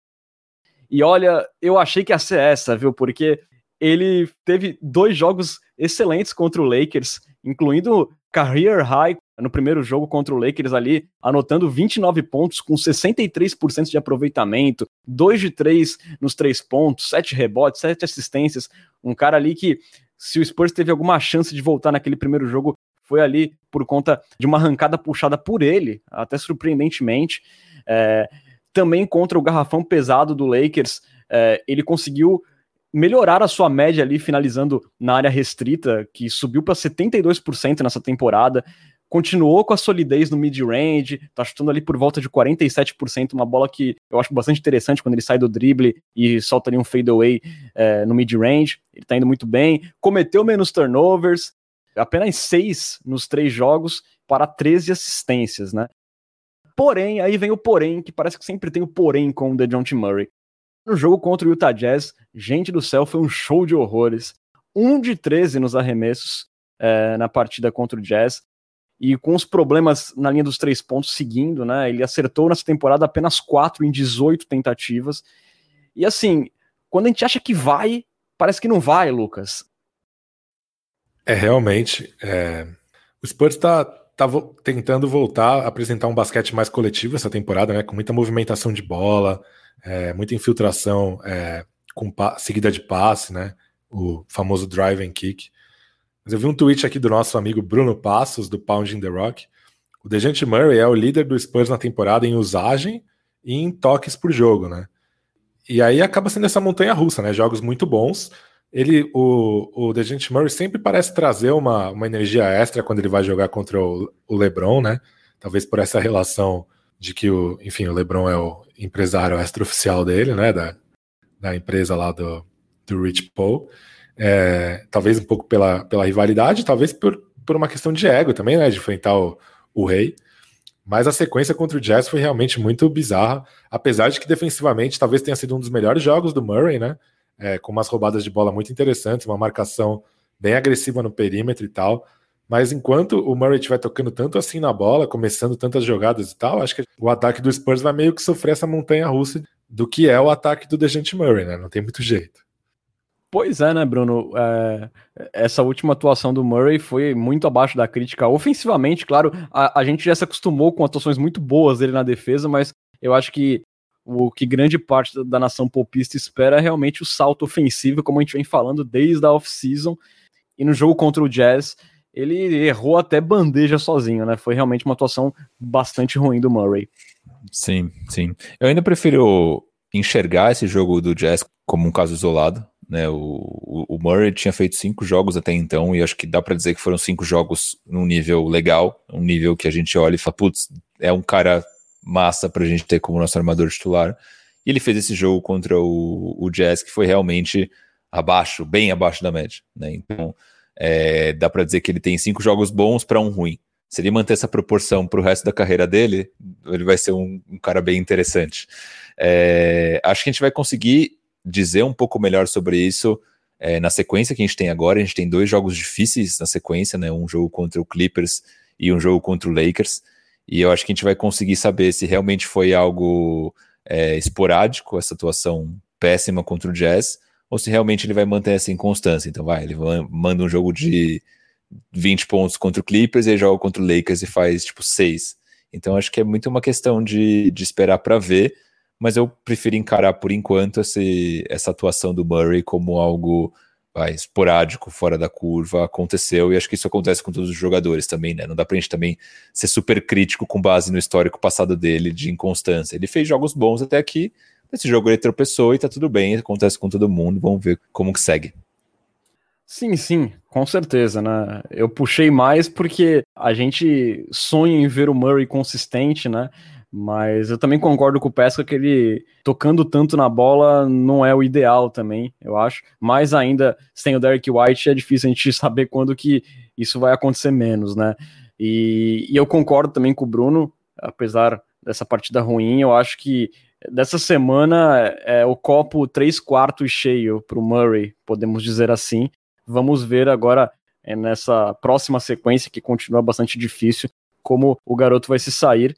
E olha, eu achei que ia ser essa, viu? Porque ele teve dois jogos excelentes contra o Lakers, incluindo career high no primeiro jogo contra o Lakers ali, anotando 29 pontos com 63% de aproveitamento, 2 de 3 nos três pontos, 7 rebotes, 7 assistências, um cara ali que se o Spurs teve alguma chance de voltar naquele primeiro jogo, foi ali por conta de uma arrancada puxada por ele, até surpreendentemente. É, também contra o garrafão pesado do Lakers, é, ele conseguiu melhorar a sua média ali, finalizando na área restrita, que subiu para 72% nessa temporada continuou com a solidez no mid-range, tá chutando ali por volta de 47%, uma bola que eu acho bastante interessante quando ele sai do drible e solta ali um fadeaway é, no mid-range, ele tá indo muito bem, cometeu menos turnovers, apenas 6 nos três jogos para 13 assistências, né? Porém, aí vem o porém, que parece que sempre tem o porém com o DeJounte Murray. No jogo contra o Utah Jazz, gente do céu, foi um show de horrores. 1 de 13 nos arremessos é, na partida contra o Jazz e com os problemas na linha dos três pontos seguindo, né? Ele acertou nessa temporada apenas 4 em 18 tentativas. E assim, quando a gente acha que vai, parece que não vai, Lucas. É realmente. É... O Spurs está tá tentando voltar a apresentar um basquete mais coletivo essa temporada, né? Com muita movimentação de bola, é, muita infiltração é, com seguida de passe, né? O famoso drive and kick. Mas eu vi um tweet aqui do nosso amigo Bruno Passos, do Pounding the Rock. O Dejante Murray é o líder do Spurs na temporada em usagem e em toques por jogo, né? E aí acaba sendo essa montanha russa, né? Jogos muito bons. Ele, o, o Dejante Murray sempre parece trazer uma, uma energia extra quando ele vai jogar contra o, o LeBron, né? Talvez por essa relação de que o, enfim, o LeBron é o empresário extraoficial dele, né? Da, da empresa lá do, do Rich Paul. É, talvez um pouco pela, pela rivalidade, talvez por, por uma questão de ego também, né? De enfrentar o, o rei. Mas a sequência contra o Jazz foi realmente muito bizarra, apesar de que defensivamente talvez tenha sido um dos melhores jogos do Murray, né? É, com umas roubadas de bola muito interessantes, uma marcação bem agressiva no perímetro e tal. Mas enquanto o Murray estiver tocando tanto assim na bola, começando tantas jogadas e tal, acho que o ataque do Spurs vai meio que sofrer essa montanha russa do que é o ataque do Dejante Murray, né? Não tem muito jeito. Pois é, né, Bruno? É, essa última atuação do Murray foi muito abaixo da crítica. Ofensivamente, claro, a, a, gente já se acostumou com atuações muito boas dele na defesa, mas eu acho que o que grande parte da, da nação popista espera é realmente o salto ofensivo, como a gente vem falando desde a off-season. E no jogo contra o Jazz, ele errou até bandeja sozinho, né? Foi realmente uma atuação bastante ruim do Murray. Sim, sim. Eu ainda prefiro enxergar esse jogo do Jazz como um caso isolado, né, o, o Murray tinha feito cinco jogos até então, e acho que dá para dizer que foram cinco jogos num nível legal, um nível que a gente olha e fala, putz, é um cara massa para a gente ter como nosso armador titular. E ele fez esse jogo contra o, o Jazz, que foi realmente abaixo, bem abaixo da média. Né? Então, é, dá para dizer que ele tem cinco jogos bons para um ruim. Se ele manter essa proporção para o resto da carreira dele, ele vai ser um, um cara bem interessante. É, acho que a gente vai conseguir dizer um pouco melhor sobre isso é, na sequência que a gente tem agora. A gente tem dois jogos difíceis na sequência, né? Um jogo contra o Clippers e um jogo contra o Lakers. E eu acho que a gente vai conseguir saber se realmente foi algo é, esporádico, essa atuação péssima contra o Jazz, ou se realmente ele vai manter essa inconstância. Então, vai, ele manda um jogo de 20 pontos contra o Clippers e joga contra o Lakers e faz tipo 6. Então, acho que é muito uma questão de, de esperar para ver mas eu prefiro encarar por enquanto esse, essa atuação do Murray como algo vai, esporádico, fora da curva, aconteceu, e acho que isso acontece com todos os jogadores também, né? Não dá pra gente também ser super crítico com base no histórico passado dele de inconstância. Ele fez jogos bons até aqui, esse jogo ele tropeçou e tá tudo bem, acontece com todo mundo, vamos ver como que segue. Sim, sim, com certeza, né? Eu puxei mais porque a gente sonha em ver o Murray consistente, né? Mas eu também concordo com o Pesca que ele tocando tanto na bola não é o ideal também, eu acho. Mais ainda, sem o Derek White, é difícil a gente saber quando que isso vai acontecer menos, né? E, e eu concordo também com o Bruno, apesar dessa partida ruim, eu acho que dessa semana é o copo 3 quartos cheio para o Murray, podemos dizer assim. Vamos ver agora é, nessa próxima sequência, que continua bastante difícil, como o garoto vai se sair.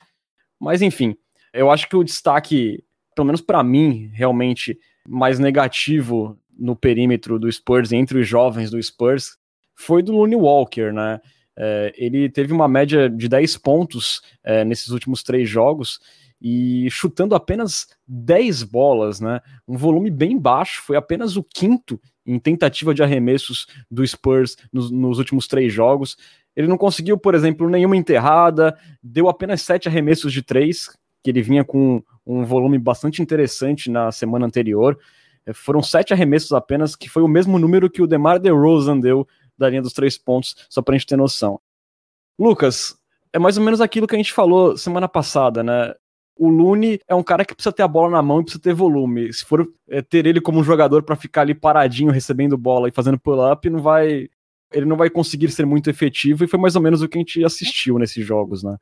Mas enfim, eu acho que o destaque, pelo menos para mim, realmente mais negativo no perímetro do Spurs entre os jovens do Spurs foi do Looney Walker, né? É, ele teve uma média de 10 pontos é, nesses últimos três jogos e chutando apenas 10 bolas, né? Um volume bem baixo, foi apenas o quinto em tentativa de arremessos do Spurs nos, nos últimos três jogos. Ele não conseguiu, por exemplo, nenhuma enterrada, deu apenas sete arremessos de três, que ele vinha com um volume bastante interessante na semana anterior. É, foram sete arremessos apenas, que foi o mesmo número que o DeMar DeRozan deu da linha dos três pontos, só para a gente ter noção. Lucas, é mais ou menos aquilo que a gente falou semana passada, né? O Lune é um cara que precisa ter a bola na mão e precisa ter volume. Se for é, ter ele como jogador para ficar ali paradinho recebendo bola e fazendo pull-up, não vai ele não vai conseguir ser muito efetivo, e foi mais ou menos o que a gente assistiu nesses jogos, né?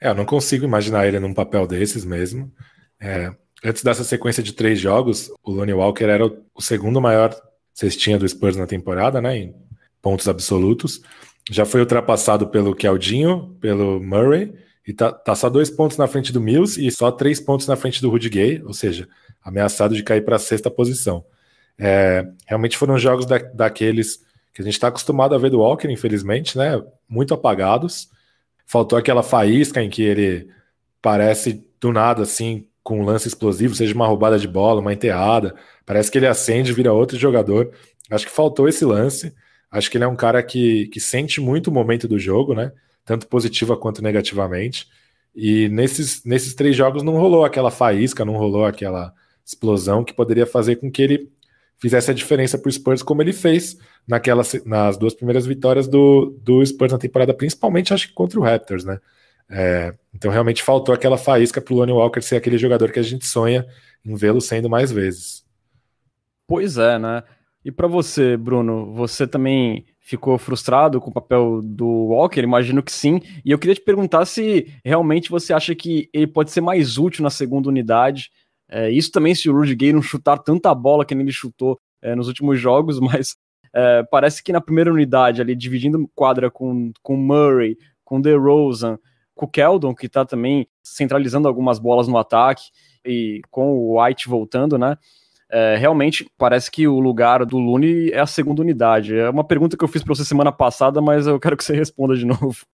É, eu não consigo imaginar ele num papel desses mesmo. É, antes dessa sequência de três jogos, o Lonnie Walker era o, o segundo maior cestinha do Spurs na temporada, né? Em pontos absolutos. Já foi ultrapassado pelo Keldinho, pelo Murray, e tá, tá, só dois pontos na frente do Mills e só três pontos na frente do Rudy Gay, ou seja, ameaçado de cair para a sexta posição. É, realmente foram jogos da, daqueles que a gente está acostumado a ver do Walker, infelizmente, né? Muito apagados. Faltou aquela faísca em que ele parece do nada assim, com um lance explosivo, seja uma roubada de bola, uma enterrada. Parece que ele acende vira outro jogador. Acho que faltou esse lance. Acho que ele é um cara que, que sente muito o momento do jogo, né? Tanto positiva quanto negativamente. E nesses, nesses três jogos não rolou aquela faísca, não rolou aquela explosão que poderia fazer com que ele fizesse a diferença para o Spurs, como ele fez naquela, nas duas primeiras vitórias do, do Spurs na temporada, principalmente acho que contra o Raptors, né? É, então realmente faltou aquela faísca para o Lonnie Walker ser aquele jogador que a gente sonha em vê-lo sendo mais vezes. Pois é, né? E para você, Bruno, você também ficou frustrado com o papel do Walker? Imagino que sim. E eu queria te perguntar se realmente você acha que ele pode ser mais útil na segunda unidade, é, isso também se o Rudy Gay não chutar tanta bola que ele chutou é, nos últimos jogos, mas é, parece que na primeira unidade, ali dividindo quadra com, com Murray, com DeRozan, com o Keldon, que está também centralizando algumas bolas no ataque, e com o White voltando, né? É, realmente parece que o lugar do Lune é a segunda unidade. É uma pergunta que eu fiz para você semana passada, mas eu quero que você responda de novo.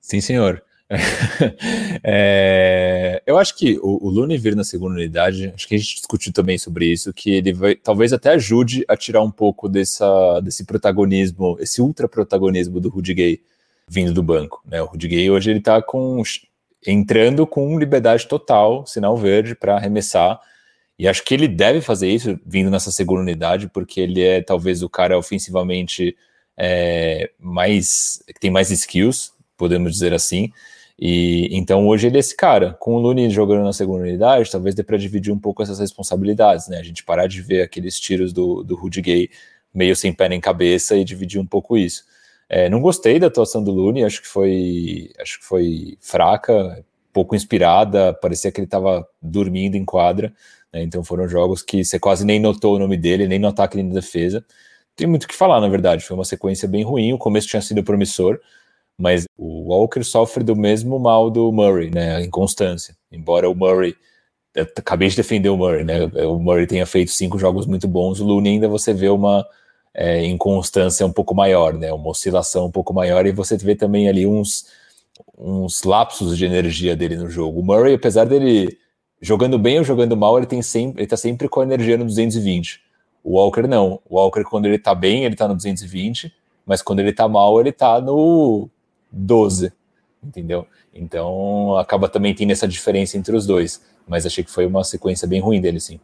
Sim, senhor. é, eu acho que o, o Lune vir na segunda unidade, acho que a gente discutiu também sobre isso, que ele vai, talvez até ajude a tirar um pouco dessa, desse protagonismo, esse ultra protagonismo do Rudy Gay vindo do banco. Né? O Rudy Gay hoje ele tá com, entrando com liberdade total, sinal verde para arremessar. E acho que ele deve fazer isso vindo nessa segunda unidade, porque ele é talvez o cara ofensivamente é, mais que tem mais skills, podemos dizer assim. E então hoje ele é esse cara, com o Looney jogando na segunda unidade, talvez dê para dividir um pouco essas responsabilidades, né? A gente parar de ver aqueles tiros do, do Rudy Gay meio sem pé nem cabeça e dividir um pouco isso. É, não gostei da atuação do Looney, acho que foi, acho que foi fraca, pouco inspirada, parecia que ele estava dormindo em quadra. Né? Então foram jogos que você quase nem notou o nome dele, nem no ataque nem na defesa. Tem muito o que falar, na verdade. Foi uma sequência bem ruim. O começo tinha sido promissor, mas o Walker sofre do mesmo mal do Murray, né? A inconstância. Embora o Murray. Acabei de defender o Murray, né? O Murray tenha feito cinco jogos muito bons, o Looney ainda você vê uma é, inconstância um pouco maior, né? Uma oscilação um pouco maior, e você vê também ali uns, uns lapsos de energia dele no jogo. O Murray, apesar dele jogando bem ou jogando mal, ele tem sempre, ele tá sempre com a energia no 220. O Walker não. O Walker, quando ele tá bem, ele tá no 220, mas quando ele tá mal, ele tá no 12. Entendeu? Então acaba também tendo essa diferença entre os dois. Mas achei que foi uma sequência bem ruim dele, sim.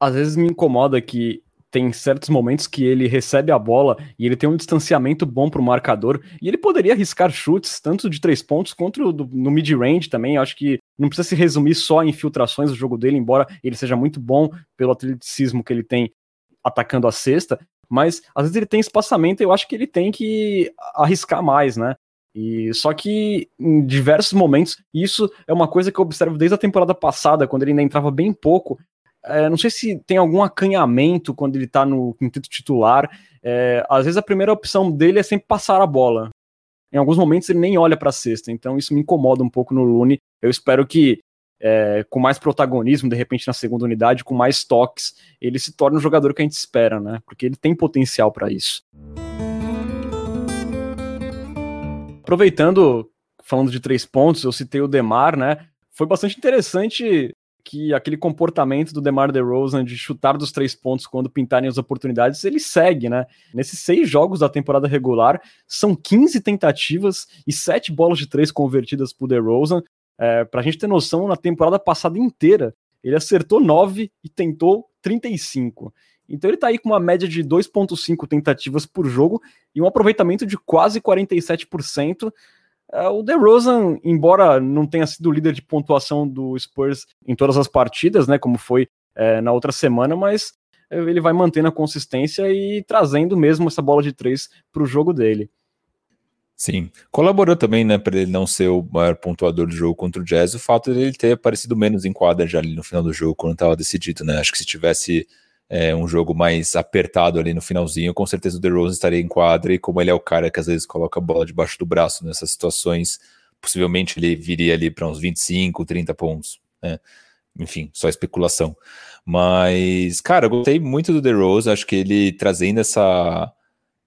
Às vezes me incomoda que tem certos momentos que ele recebe a bola e ele tem um distanciamento bom para o marcador e ele poderia arriscar chutes tanto de três pontos quanto do, no mid-range também. Eu acho que não precisa se resumir só em infiltrações do jogo dele, embora ele seja muito bom pelo atleticismo que ele tem atacando a cesta, mas às vezes ele tem espaçamento e eu acho que ele tem que arriscar mais, né? E só que em diversos momentos, isso é uma coisa que eu observo desde a temporada passada, quando ele ainda entrava bem pouco, é, não sei se tem algum acanhamento quando ele tá no quinteto titular. É, às vezes a primeira opção dele é sempre passar a bola. Em alguns momentos ele nem olha para a cesta, então isso me incomoda um pouco no Lune. Eu espero que é, com mais protagonismo, de repente na segunda unidade, com mais toques, ele se torne um jogador que a gente espera, né? Porque ele tem potencial para isso. Aproveitando, falando de três pontos, eu citei o Demar, né? Foi bastante interessante que aquele comportamento do DeMar DeRozan de chutar dos três pontos quando pintarem as oportunidades, ele segue, né? Nesses seis jogos da temporada regular, são 15 tentativas e sete bolas de três convertidas por DeRozan. É, pra gente ter noção, na temporada passada inteira, ele acertou 9 e tentou 35. Então ele tá aí com uma média de 2.5 tentativas por jogo e um aproveitamento de quase 47%. Uh, o DeRozan, embora não tenha sido líder de pontuação do Spurs em todas as partidas, né, como foi é, na outra semana, mas ele vai mantendo a consistência e trazendo mesmo essa bola de três para o jogo dele. Sim, colaborou também, né, para ele não ser o maior pontuador do jogo contra o Jazz, o fato dele ter aparecido menos em quadra já ali no final do jogo, quando estava decidido, né, acho que se tivesse é, um jogo mais apertado ali no finalzinho, com certeza o DeRozan estaria em quadra, e como ele é o cara que às vezes coloca a bola debaixo do braço nessas situações, possivelmente ele viria ali para uns 25, 30 pontos, né? Enfim, só especulação. Mas, cara, eu gostei muito do DeRozan, acho que ele trazendo essa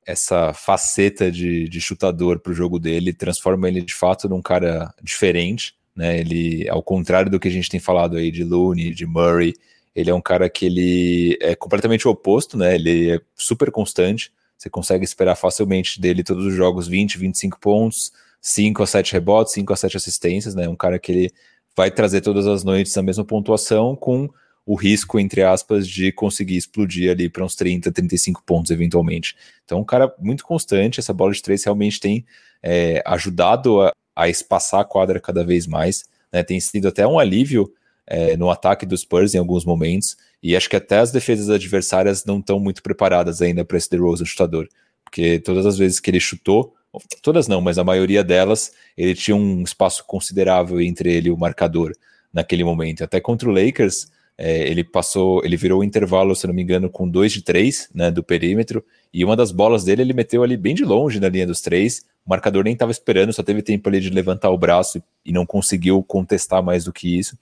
essa faceta de, de chutador para o jogo dele, transforma ele de fato num cara diferente, né? Ele, ao contrário do que a gente tem falado aí de Looney, de Murray, ele é um cara que ele é completamente oposto, né? Ele é super constante. Você consegue esperar facilmente dele todos os jogos 20, 25 pontos, 5 a 7 rebotes, 5 a 7 assistências, né? Um cara que ele vai trazer todas as noites a mesma pontuação com o risco, entre aspas, de conseguir explodir ali para uns 30, 35 pontos eventualmente. Então, um cara muito constante, essa bola de três realmente tem é, ajudado a, a espaçar a quadra cada vez mais, né? Tem sido até um alívio é, no ataque dos Spurs em alguns momentos, e acho que até as defesas adversárias não estão muito preparadas ainda para esse DeRozan chutador, porque todas as vezes que ele chutou, todas não, mas a maioria delas, ele tinha um espaço considerável entre ele e o marcador naquele momento. Até contra o Lakers, é, ele passou, ele virou o intervalo, se não me engano, com 2 de 3 né, do perímetro, e uma das bolas dele ele meteu ali bem de longe na linha dos três. O marcador nem estava esperando, só teve tempo ali de levantar o braço e não conseguiu contestar mais do que isso.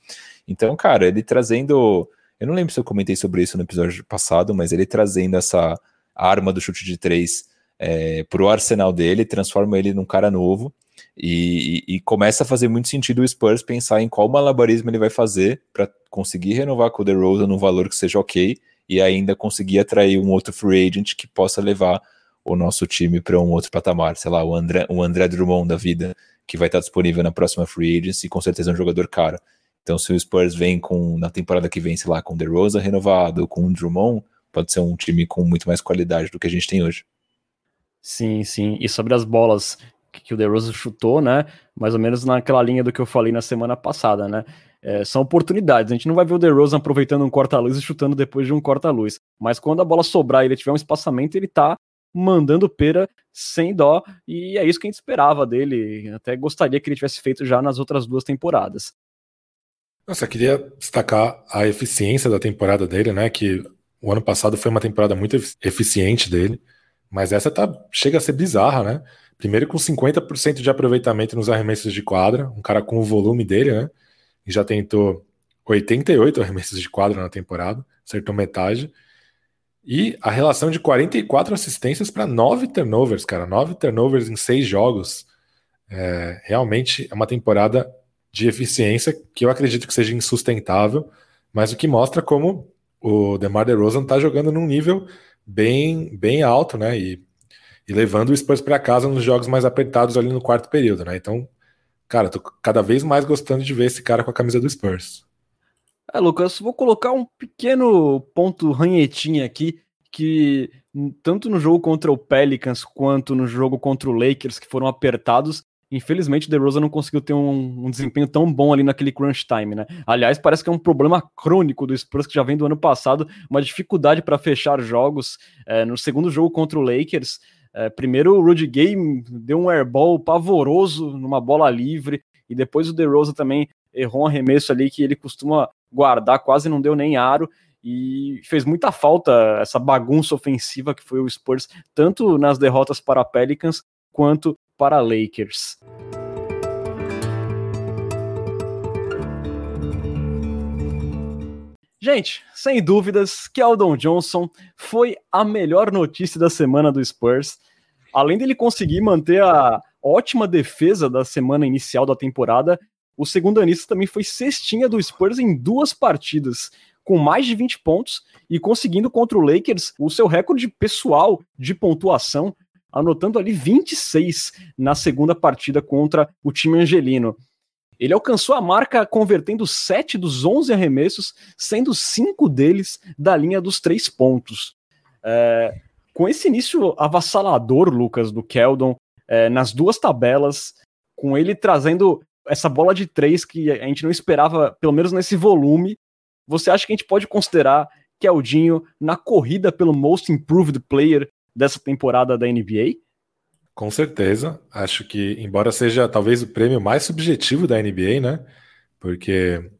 Então, cara, ele trazendo. Eu não lembro se eu comentei sobre isso no episódio passado, mas ele trazendo essa arma do chute de três é, pro arsenal dele, transforma ele num cara novo. E, e, e, começa a fazer muito sentido o Spurs pensar em qual malabarismo ele vai fazer para conseguir renovar com o DeRozan num valor que seja ok e ainda conseguir atrair um outro free agent que possa levar o nosso time para um outro patamar, sei lá, o André, o André Drummond da vida, que vai estar disponível na próxima free agency com certeza é um jogador caro. Então, se o Spurs vem com, na temporada que vem, sei lá, com o DeRozan renovado, com o Drummond, pode ser um time com muito mais qualidade do que a gente tem hoje. Sim, sim. E sobre as bolas que o DeRozan chutou, né? Mais ou menos naquela linha do que eu falei na semana passada, né? É, são oportunidades. A gente não vai ver o DeRozan aproveitando um corta-luz e chutando depois de um corta-luz. Mas quando a bola sobrar e ele tiver um espaçamento, ele tá mandando pera sem dó. E é isso que a gente esperava dele. Até gostaria que ele tivesse feito já nas outras duas temporadas. Eu queria destacar a eficiência da temporada dele, né? Que o ano passado foi uma temporada muito eficiente dele. Mas essa tá, chega a ser bizarra, né? Primeiro com 50% de aproveitamento nos arremessos de quadra, um cara com o volume dele, né? E já tentou 88 arremessos de quadra na temporada, acertou metade. E a relação de 44 assistências para 9 turnovers, cara. 9 turnovers em 6 jogos. É, realmente é uma temporada de eficiência que eu acredito que seja insustentável, mas o que mostra como o DeMar DeRozan está jogando num nível bem, bem alto, né? E, e levando o Spurs para casa nos jogos mais apertados ali no quarto período, né? Então, cara, tô cada vez mais gostando de ver esse cara com a camisa do Spurs. É, Lucas, vou colocar um pequeno ponto ranhetinha aqui, que tanto no jogo contra o Pelicans quanto no jogo contra o Lakers, que foram apertados, infelizmente o DeRozan não conseguiu ter um, um, desempenho tão bom ali naquele crunch time, né? Aliás, parece que é um problema crônico do Spurs que já vem do ano passado, uma dificuldade para fechar jogos. É, no segundo jogo contra o Lakers, é, primeiro o Rudy Gay deu um airball pavoroso numa bola livre, e depois o DeRozan também errou um arremesso ali que ele costuma guardar, quase não deu nem aro, e fez muita falta essa bagunça ofensiva que foi o Spurs, tanto nas derrotas para Pelicans quanto para Lakers. Gente, sem dúvidas, Keldon Johnson foi a melhor notícia da semana do Spurs. Além dele conseguir manter a ótima defesa da semana inicial da temporada, o segundo anista também foi cestinha do Spurs em duas partidas, com mais de 20 pontos e conseguindo contra o Lakers o seu recorde pessoal de pontuação, anotando ali 26 na segunda partida contra o time angelino. Ele alcançou a marca convertendo 7 dos 11 arremessos, sendo 5 deles da linha dos três pontos. É, com esse início avassalador, Lucas, do Keldon, é, nas duas tabelas, com ele trazendo essa bola de três que a gente não esperava, pelo menos nesse volume, você acha que a gente pode considerar Keldinho na corrida pelo Most Improved Player dessa temporada da NBA? Com certeza. Acho que, embora seja talvez o prêmio mais subjetivo da NBA, né? Porque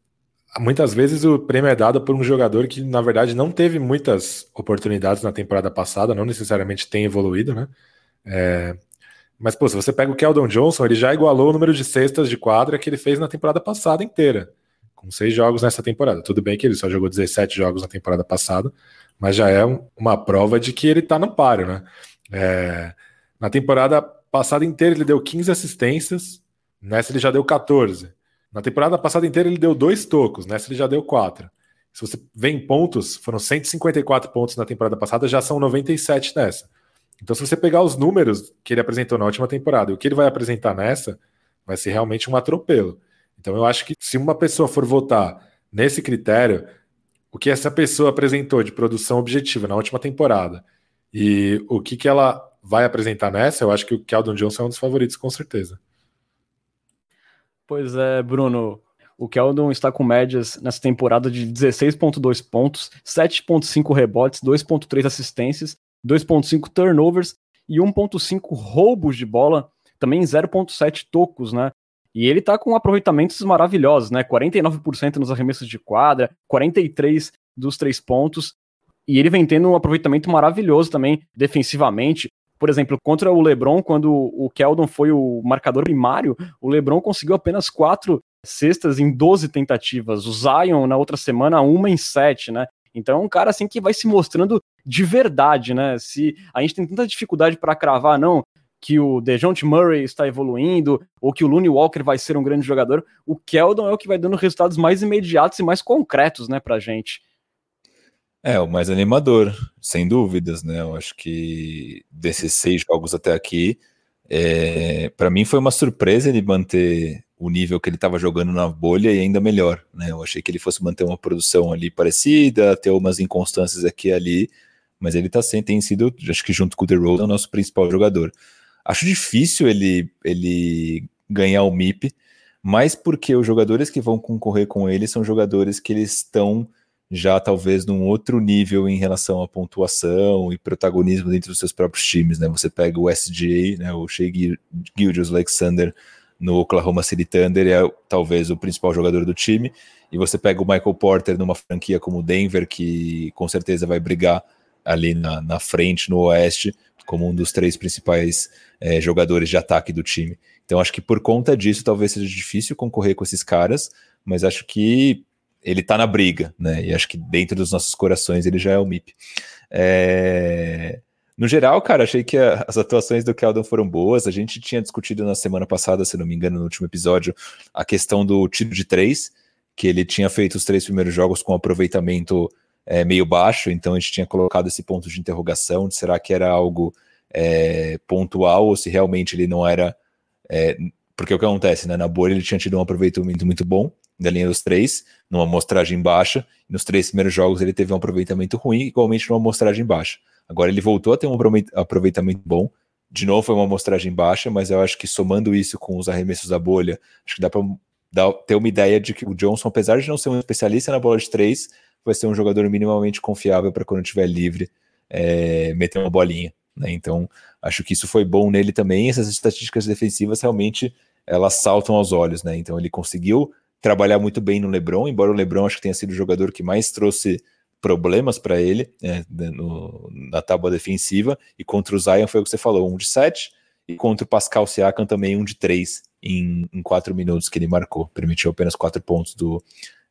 muitas vezes o prêmio é dado por um jogador que, na verdade, não teve muitas oportunidades na temporada passada, não necessariamente tem evoluído, né? É, mas, pô, se você pega o Keldon Johnson, ele já igualou o número de cestas de quadra que ele fez na temporada passada inteira, com seis jogos nessa temporada. Tudo bem que ele só jogou 17 jogos na temporada passada, mas já é uma prova de que ele tá no páreo, né? É, na temporada passada inteira ele deu 15 assistências, nessa ele já deu 14. Na temporada passada inteira ele deu dois tocos, nessa ele já deu quatro. Se você vê em pontos, foram 154 pontos na temporada passada, já são 97 nessa. Então, se você pegar os números que ele apresentou na última temporada e o que ele vai apresentar nessa, vai ser realmente um atropelo. Então, eu acho que se uma pessoa for votar nesse critério, o que essa pessoa apresentou de produção objetiva na última temporada e o que, que ela vai apresentar nessa, eu acho que o Keldon Johnson é um dos favoritos, com certeza. Pois é, Bruno. O Keldon está com médias nessa temporada de 16,2 pontos, 7,5 rebotes, 2,3 assistências 2.5 turnovers e 1.5 roubos de bola, também 0.7 tocos, né? E ele tá com aproveitamentos maravilhosos, né? 49% nos arremessos de quadra, 43 dos três pontos, e ele vem tendo um aproveitamento maravilhoso também defensivamente. Por exemplo, contra o LeBron, quando o Keldon foi o marcador primário, o LeBron conseguiu apenas quatro cestas em 12 tentativas. O Zion, na outra semana, uma em sete, né? Então é um cara assim que vai se mostrando de verdade, né? Se a gente tem tanta dificuldade para cravar, não, que o DeJounte Murray está evoluindo, ou que o Looney Walker vai ser um grande jogador, o Keldon é o que vai dando resultados mais imediatos e mais concretos, né, pra gente. É, o mais animador, sem dúvidas, né? Eu acho que desses seis jogos até aqui, é, para mim foi uma surpresa ele manter o nível que ele estava jogando na bolha e ainda melhor. Né? Eu achei que ele fosse manter uma produção ali parecida, ter umas inconstâncias aqui e ali, mas ele tá sem, tem sido, acho que junto com o The Road, é o nosso principal jogador. Acho difícil ele, ele ganhar o MIP, mas porque os jogadores que vão concorrer com ele são jogadores que eles estão já talvez num outro nível em relação à pontuação e protagonismo dentro dos seus próprios times, né? Você pega o SGA, né, o Shea Gilgeous Alexander no Oklahoma City Thunder, é talvez o principal jogador do time, e você pega o Michael Porter numa franquia como Denver, que com certeza vai brigar ali na, na frente, no oeste, como um dos três principais é, jogadores de ataque do time. Então acho que por conta disso talvez seja difícil concorrer com esses caras, mas acho que ele tá na briga, né? E acho que dentro dos nossos corações ele já é o MIP. É... No geral, cara, achei que a, as atuações do Keldon foram boas. A gente tinha discutido na semana passada, se não me engano, no último episódio, a questão do tiro de três, que ele tinha feito os três primeiros jogos com aproveitamento é, meio baixo, então a gente tinha colocado esse ponto de interrogação de será que era algo é, pontual ou se realmente ele não era. É, porque o que acontece, né? Na bolha ele tinha tido um aproveitamento muito bom da linha dos três, numa amostragem baixa. Nos três primeiros jogos ele teve um aproveitamento ruim, igualmente numa amostragem baixa. Agora ele voltou a ter um aproveitamento bom. De novo foi uma amostragem baixa, mas eu acho que somando isso com os arremessos da bolha, acho que dá para ter uma ideia de que o Johnson, apesar de não ser um especialista na bola de três, vai ser um jogador minimamente confiável para quando estiver livre é, meter uma bolinha. Né? Então, acho que isso foi bom nele também. Essas estatísticas defensivas realmente elas saltam aos olhos. Né? Então, ele conseguiu trabalhar muito bem no LeBron, embora o LeBron acho que tenha sido o jogador que mais trouxe problemas para ele né, no, na tábua defensiva, e contra o Zion foi o que você falou, um de sete, e contra o Pascal Siakam também um de três em, em quatro minutos que ele marcou, permitiu apenas quatro pontos do,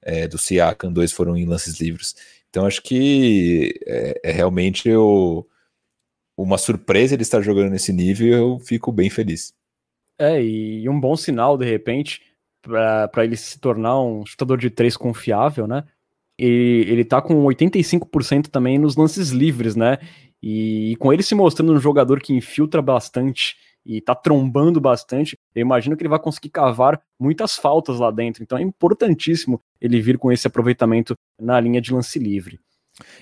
é, do Siakam, dois foram em lances livres. Então acho que é, é realmente o, uma surpresa ele estar jogando nesse nível eu fico bem feliz. É, e um bom sinal, de repente, para ele se tornar um chutador de três confiável, né? E ele tá com 85% também nos lances livres, né? E, e, com ele se mostrando um jogador que infiltra bastante e tá trombando bastante, eu imagino que ele vai conseguir cavar muitas faltas lá dentro. Então é importantíssimo ele vir com esse aproveitamento na linha de lance livre.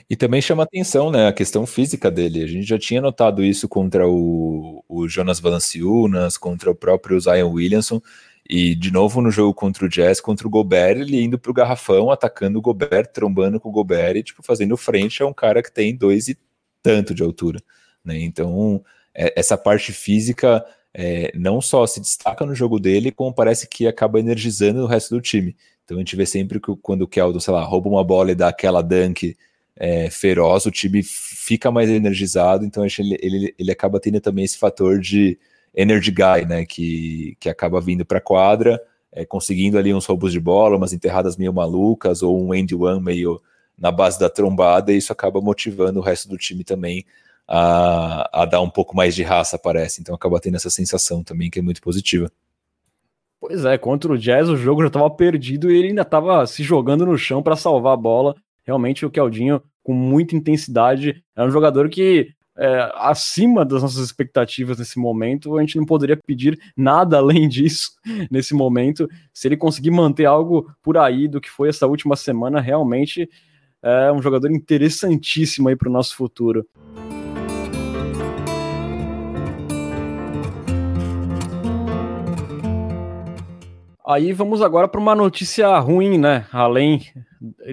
E também chama atenção, né, a questão física dele. A gente já tinha notado isso contra o, o Jonas Valanciunas, contra o próprio Zion Williamson, e de novo no jogo contra o Jazz, contra o Gobert, ele indo pro garrafão, atacando o Gobert, trombando com o Gobert e tipo, fazendo frente a um cara que tem dois e tanto de altura. Né? Então, é, essa parte física é, não só se destaca no jogo dele, como parece que acaba energizando o resto do time. Então a gente vê sempre que quando o Keldon, sei lá, rouba uma bola e dá aquela dunk é, feroz, o time fica mais energizado, então ele, ele, ele acaba tendo também esse fator de energy guy, né, que, que acaba vindo para a quadra, é, conseguindo ali uns roubos de bola, umas enterradas meio malucas, ou um end one meio na base da trombada, e isso acaba motivando o resto do time também a, a dar um pouco mais de raça, parece. Então acaba tendo essa sensação também que é muito positiva. Pois é, contra o Jazz o jogo já estava perdido e ele ainda estava se jogando no chão para salvar a bola. Realmente o Keldinho, com muita intensidade, é um jogador que é, acima das nossas expectativas nesse momento. A gente não poderia pedir nada além disso nesse momento. Se ele conseguir manter algo por aí do que foi essa última semana, realmente é um jogador interessantíssimo aí para o nosso futuro. Aí vamos agora para uma notícia ruim, né? Além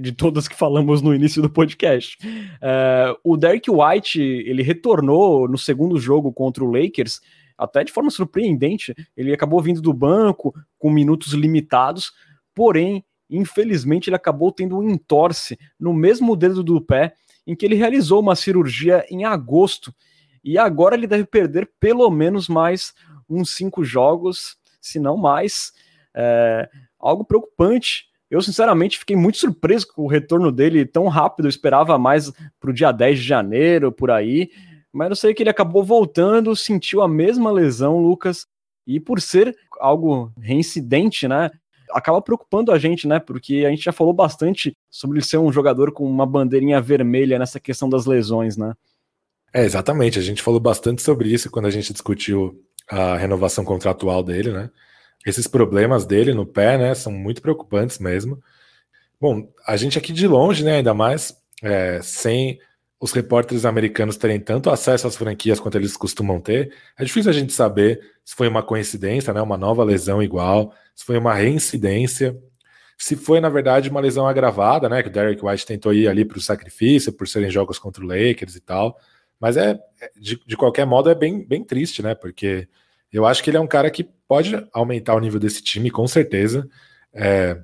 de todas que falamos no início do podcast. É, o Derek White ele retornou no segundo jogo contra o Lakers, até de forma surpreendente. Ele acabou vindo do banco com minutos limitados, porém, infelizmente, ele acabou tendo um entorse no mesmo dedo do pé em que ele realizou uma cirurgia em agosto. E agora ele deve perder pelo menos mais uns cinco jogos, se não mais. É, algo preocupante. Eu, sinceramente, fiquei muito surpreso com o retorno dele tão rápido. Eu esperava mais para o dia 10 de janeiro, por aí. Mas eu sei que ele acabou voltando, sentiu a mesma lesão, Lucas. E por ser algo reincidente, né? Acaba preocupando a gente, né? Porque a gente já falou bastante sobre ele ser um jogador com uma bandeirinha vermelha nessa questão das lesões, né? É, exatamente. A gente falou bastante sobre isso quando a gente discutiu a renovação contratual dele, né? Esses problemas dele no pé, né, são muito preocupantes mesmo. Bom, a gente aqui de longe, né, ainda mais é, sem os repórteres americanos terem tanto acesso às franquias quanto eles costumam ter, é difícil a gente saber se foi uma coincidência, né, uma nova lesão igual, se foi uma reincidência, se foi, na verdade, uma lesão agravada, né, que o Derek White tentou ir ali para o sacrifício, por serem jogos contra o Lakers e tal, mas é, é, de, de qualquer modo, é bem, bem triste, né, porque eu acho que ele é um cara que pode aumentar o nível desse time, com certeza, é,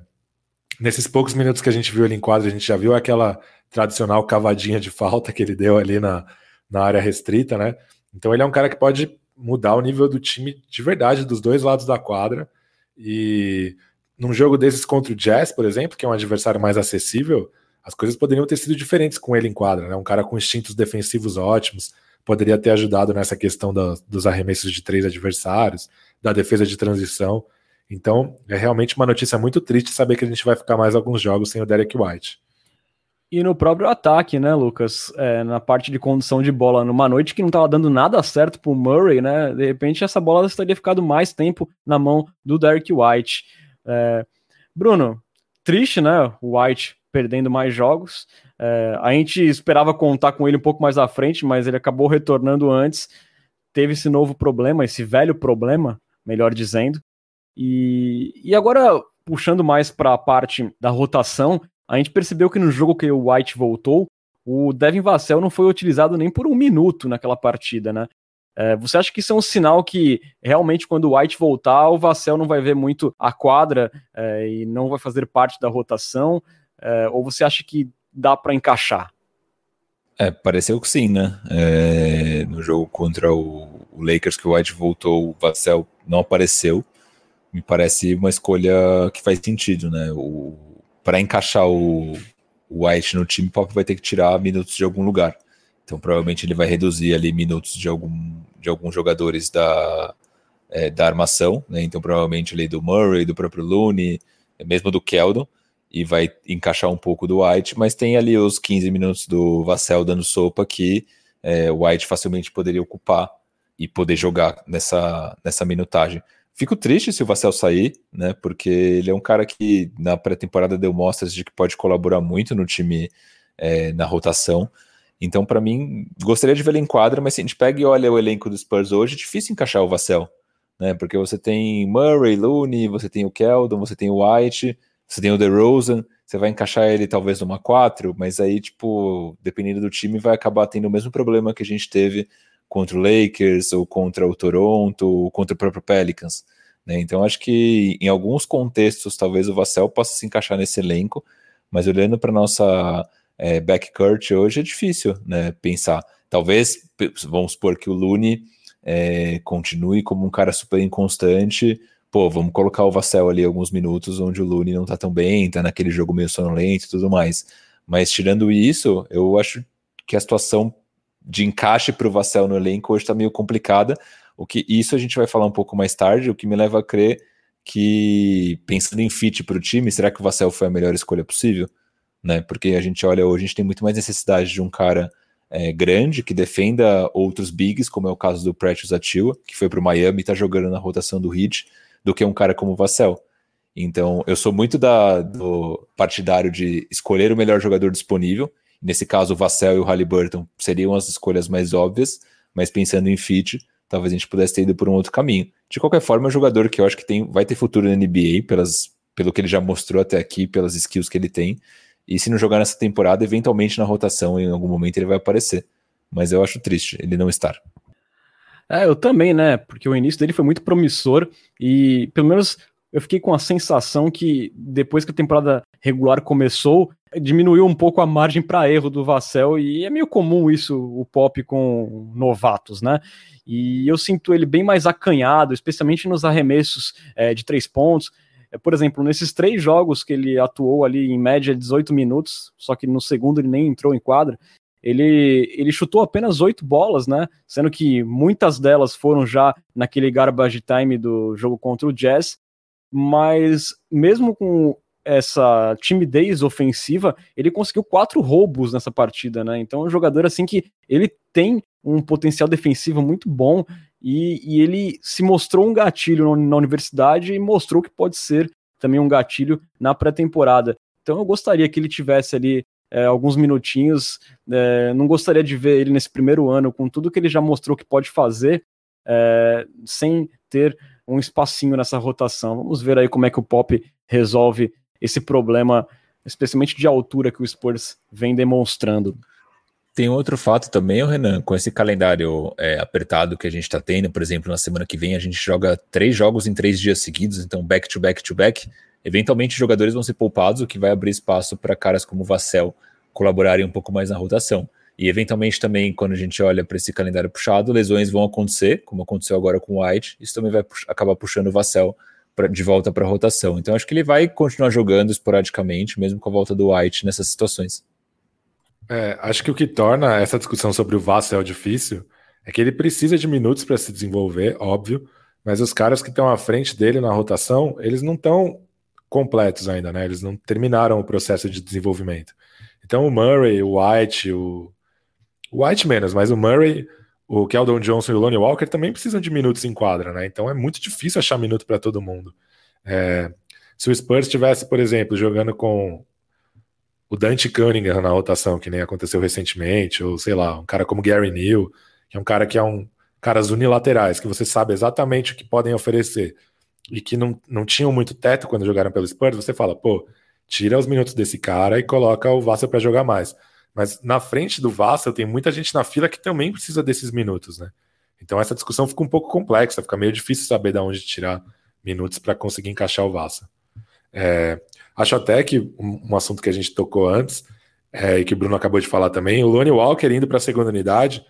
nesses poucos minutos que a gente viu ele em quadra, a gente já viu aquela tradicional cavadinha de falta que ele deu ali na, na área restrita, né? Então ele é um cara que pode mudar o nível do time de verdade dos dois lados da quadra. E num jogo desses contra o Jazz, por exemplo, que é um adversário mais acessível, as coisas poderiam ter sido diferentes com ele em quadra, né? Um cara com instintos defensivos ótimos, poderia ter ajudado nessa questão da, dos arremessos de três adversários, da defesa de transição. Então, é realmente uma notícia muito triste saber que a gente vai ficar mais alguns jogos sem o Derek White. E no próprio ataque, né, Lucas? É, na parte de condução de bola, numa noite que não estava dando nada certo pro Murray, né? De repente essa bola estaria ficado mais tempo na mão do Derek White. É, Bruno, triste, né? O White perdendo mais jogos. É, a gente esperava contar com ele um pouco mais à frente, mas ele acabou retornando antes. Teve esse novo problema, esse velho problema, melhor dizendo. E, e agora, puxando mais para a parte da rotação, a gente percebeu que no jogo que o White voltou, o Devin Vassell não foi utilizado nem por um minuto naquela partida, né? É, você acha que isso é um sinal que realmente quando o White voltar, o Vassell não vai ver muito a quadra é, e não vai fazer parte da rotação? É, ou você acha que dá para encaixar? É, pareceu que sim, né? É, no jogo contra o, o, Lakers que o White voltou, o Vassell não apareceu. Me parece uma escolha que faz sentido, né? Para encaixar o, o White no time, o Pop vai ter que tirar minutos de algum lugar. Então, provavelmente ele vai reduzir ali minutos de, algum, de alguns jogadores da, é, da armação, né? Então, provavelmente ali do Murray, do próprio Looney, mesmo do Keldon, e vai encaixar um pouco do White, mas tem ali os 15 minutos do Vassell dando sopa que é, o White facilmente poderia ocupar e poder jogar nessa, nessa minutagem. Fico triste se o Vassell sair, né? Porque ele é um cara que na pré-temporada deu mostras de que pode colaborar muito no time é, na rotação. Então, para mim, gostaria de ver ele em quadra, mas se a gente pega e olha o elenco dos Spurs hoje, é difícil encaixar o Vassell, né? Porque você tem Murray, Looney, você tem o Keldon, você tem o White, você tem o DeRozan, você vai encaixar ele talvez numa 4, mas aí, tipo, dependendo do time, vai acabar tendo o mesmo problema que a gente teve contra o Lakers, ou contra o Toronto, ou contra o próprio Pelicans. Né? Então acho que em alguns contextos talvez o Vassell possa se encaixar nesse elenco, mas olhando para nossa é, backcourt hoje é difícil né, pensar. Talvez, vamos supor que o Looney é, continue como um cara super inconstante, pô, vamos colocar o Vassell ali alguns minutos onde o Looney não tá tão bem, tá naquele jogo meio sonolento e tudo mais. Mas tirando isso, eu acho que a situação de encaixe para o Vassell no elenco hoje está meio complicada. O que isso a gente vai falar um pouco mais tarde, o que me leva a crer que pensando em fit para o time, será que o Vassell foi a melhor escolha possível? Né? Porque a gente olha hoje, a gente tem muito mais necessidade de um cara é, grande que defenda outros bigs, como é o caso do Precious Atua, que foi para o Miami e está jogando na rotação do Heat, do que um cara como o Vassell. Então, eu sou muito da, do partidário de escolher o melhor jogador disponível Nesse caso, o Vassell e o Halliburton seriam as escolhas mais óbvias, mas pensando em fit, talvez a gente pudesse ter ido por um outro caminho. De qualquer forma, é um jogador que eu acho que tem, vai ter futuro na NBA, pelas, pelo que ele já mostrou até aqui, pelas skills que ele tem. E se não jogar nessa temporada, eventualmente na rotação, em algum momento ele vai aparecer. Mas eu acho triste ele não estar. É, eu também, né? Porque o início dele foi muito promissor e, pelo menos, eu fiquei com a sensação que depois que a temporada regular começou, diminuiu um pouco a margem para erro do Vassell e é meio comum isso o Pop com novatos, né? E eu sinto ele bem mais acanhado, especialmente nos arremessos é, de três pontos. É, por exemplo, nesses três jogos que ele atuou ali em média 18 minutos, só que no segundo ele nem entrou em quadra, ele, ele chutou apenas oito bolas, né? Sendo que muitas delas foram já naquele garbage time do jogo contra o Jazz mas mesmo com essa timidez ofensiva, ele conseguiu quatro roubos nessa partida, né? Então é um jogador assim que ele tem um potencial defensivo muito bom e, e ele se mostrou um gatilho na universidade e mostrou que pode ser também um gatilho na pré-temporada. Então eu gostaria que ele tivesse ali é, alguns minutinhos. É, não gostaria de ver ele nesse primeiro ano, com tudo que ele já mostrou que pode fazer, é, sem ter um espacinho nessa rotação. Vamos ver aí como é que o Pop resolve esse problema, especialmente de altura que o Spurs vem demonstrando. Tem outro fato também, Renan, com esse calendário é, apertado que a gente está tendo, por exemplo, na semana que vem a gente joga três jogos em três dias seguidos, então back to back to back. Eventualmente, jogadores vão ser poupados, o que vai abrir espaço para caras como o Vassell colaborarem um pouco mais na rotação. E eventualmente também, quando a gente olha para esse calendário puxado, lesões vão acontecer, como aconteceu agora com o White, isso também vai pux acabar puxando o Vassell pra, de volta para a rotação. Então acho que ele vai continuar jogando esporadicamente, mesmo com a volta do White nessas situações. É, acho que o que torna essa discussão sobre o Vassell difícil é que ele precisa de minutos para se desenvolver, óbvio, mas os caras que estão à frente dele na rotação, eles não estão completos ainda, né? Eles não terminaram o processo de desenvolvimento. Então o Murray, o White, o, o White menos, mas o Murray, o Keldon Johnson e o Lonnie Walker também precisam de minutos em quadra, né? Então é muito difícil achar minuto para todo mundo. É, se o Spurs estivesse, por exemplo, jogando com o Dante Cunningham na rotação, que nem aconteceu recentemente, ou sei lá, um cara como Gary Neal, que é um cara que é um caras unilaterais, que você sabe exatamente o que podem oferecer e que não, não tinham muito teto quando jogaram pelo Spurs, você fala, pô, tira os minutos desse cara e coloca o Vassell para jogar mais. Mas na frente do Vassell tem muita gente na fila que também precisa desses minutos, né? Então essa discussão fica um pouco complexa, fica meio difícil saber de onde tirar minutos para conseguir encaixar o Vassell. É, Acho até que um, um assunto que a gente tocou antes, é, e que o Bruno acabou de falar também, o Lonnie Walker indo para a segunda unidade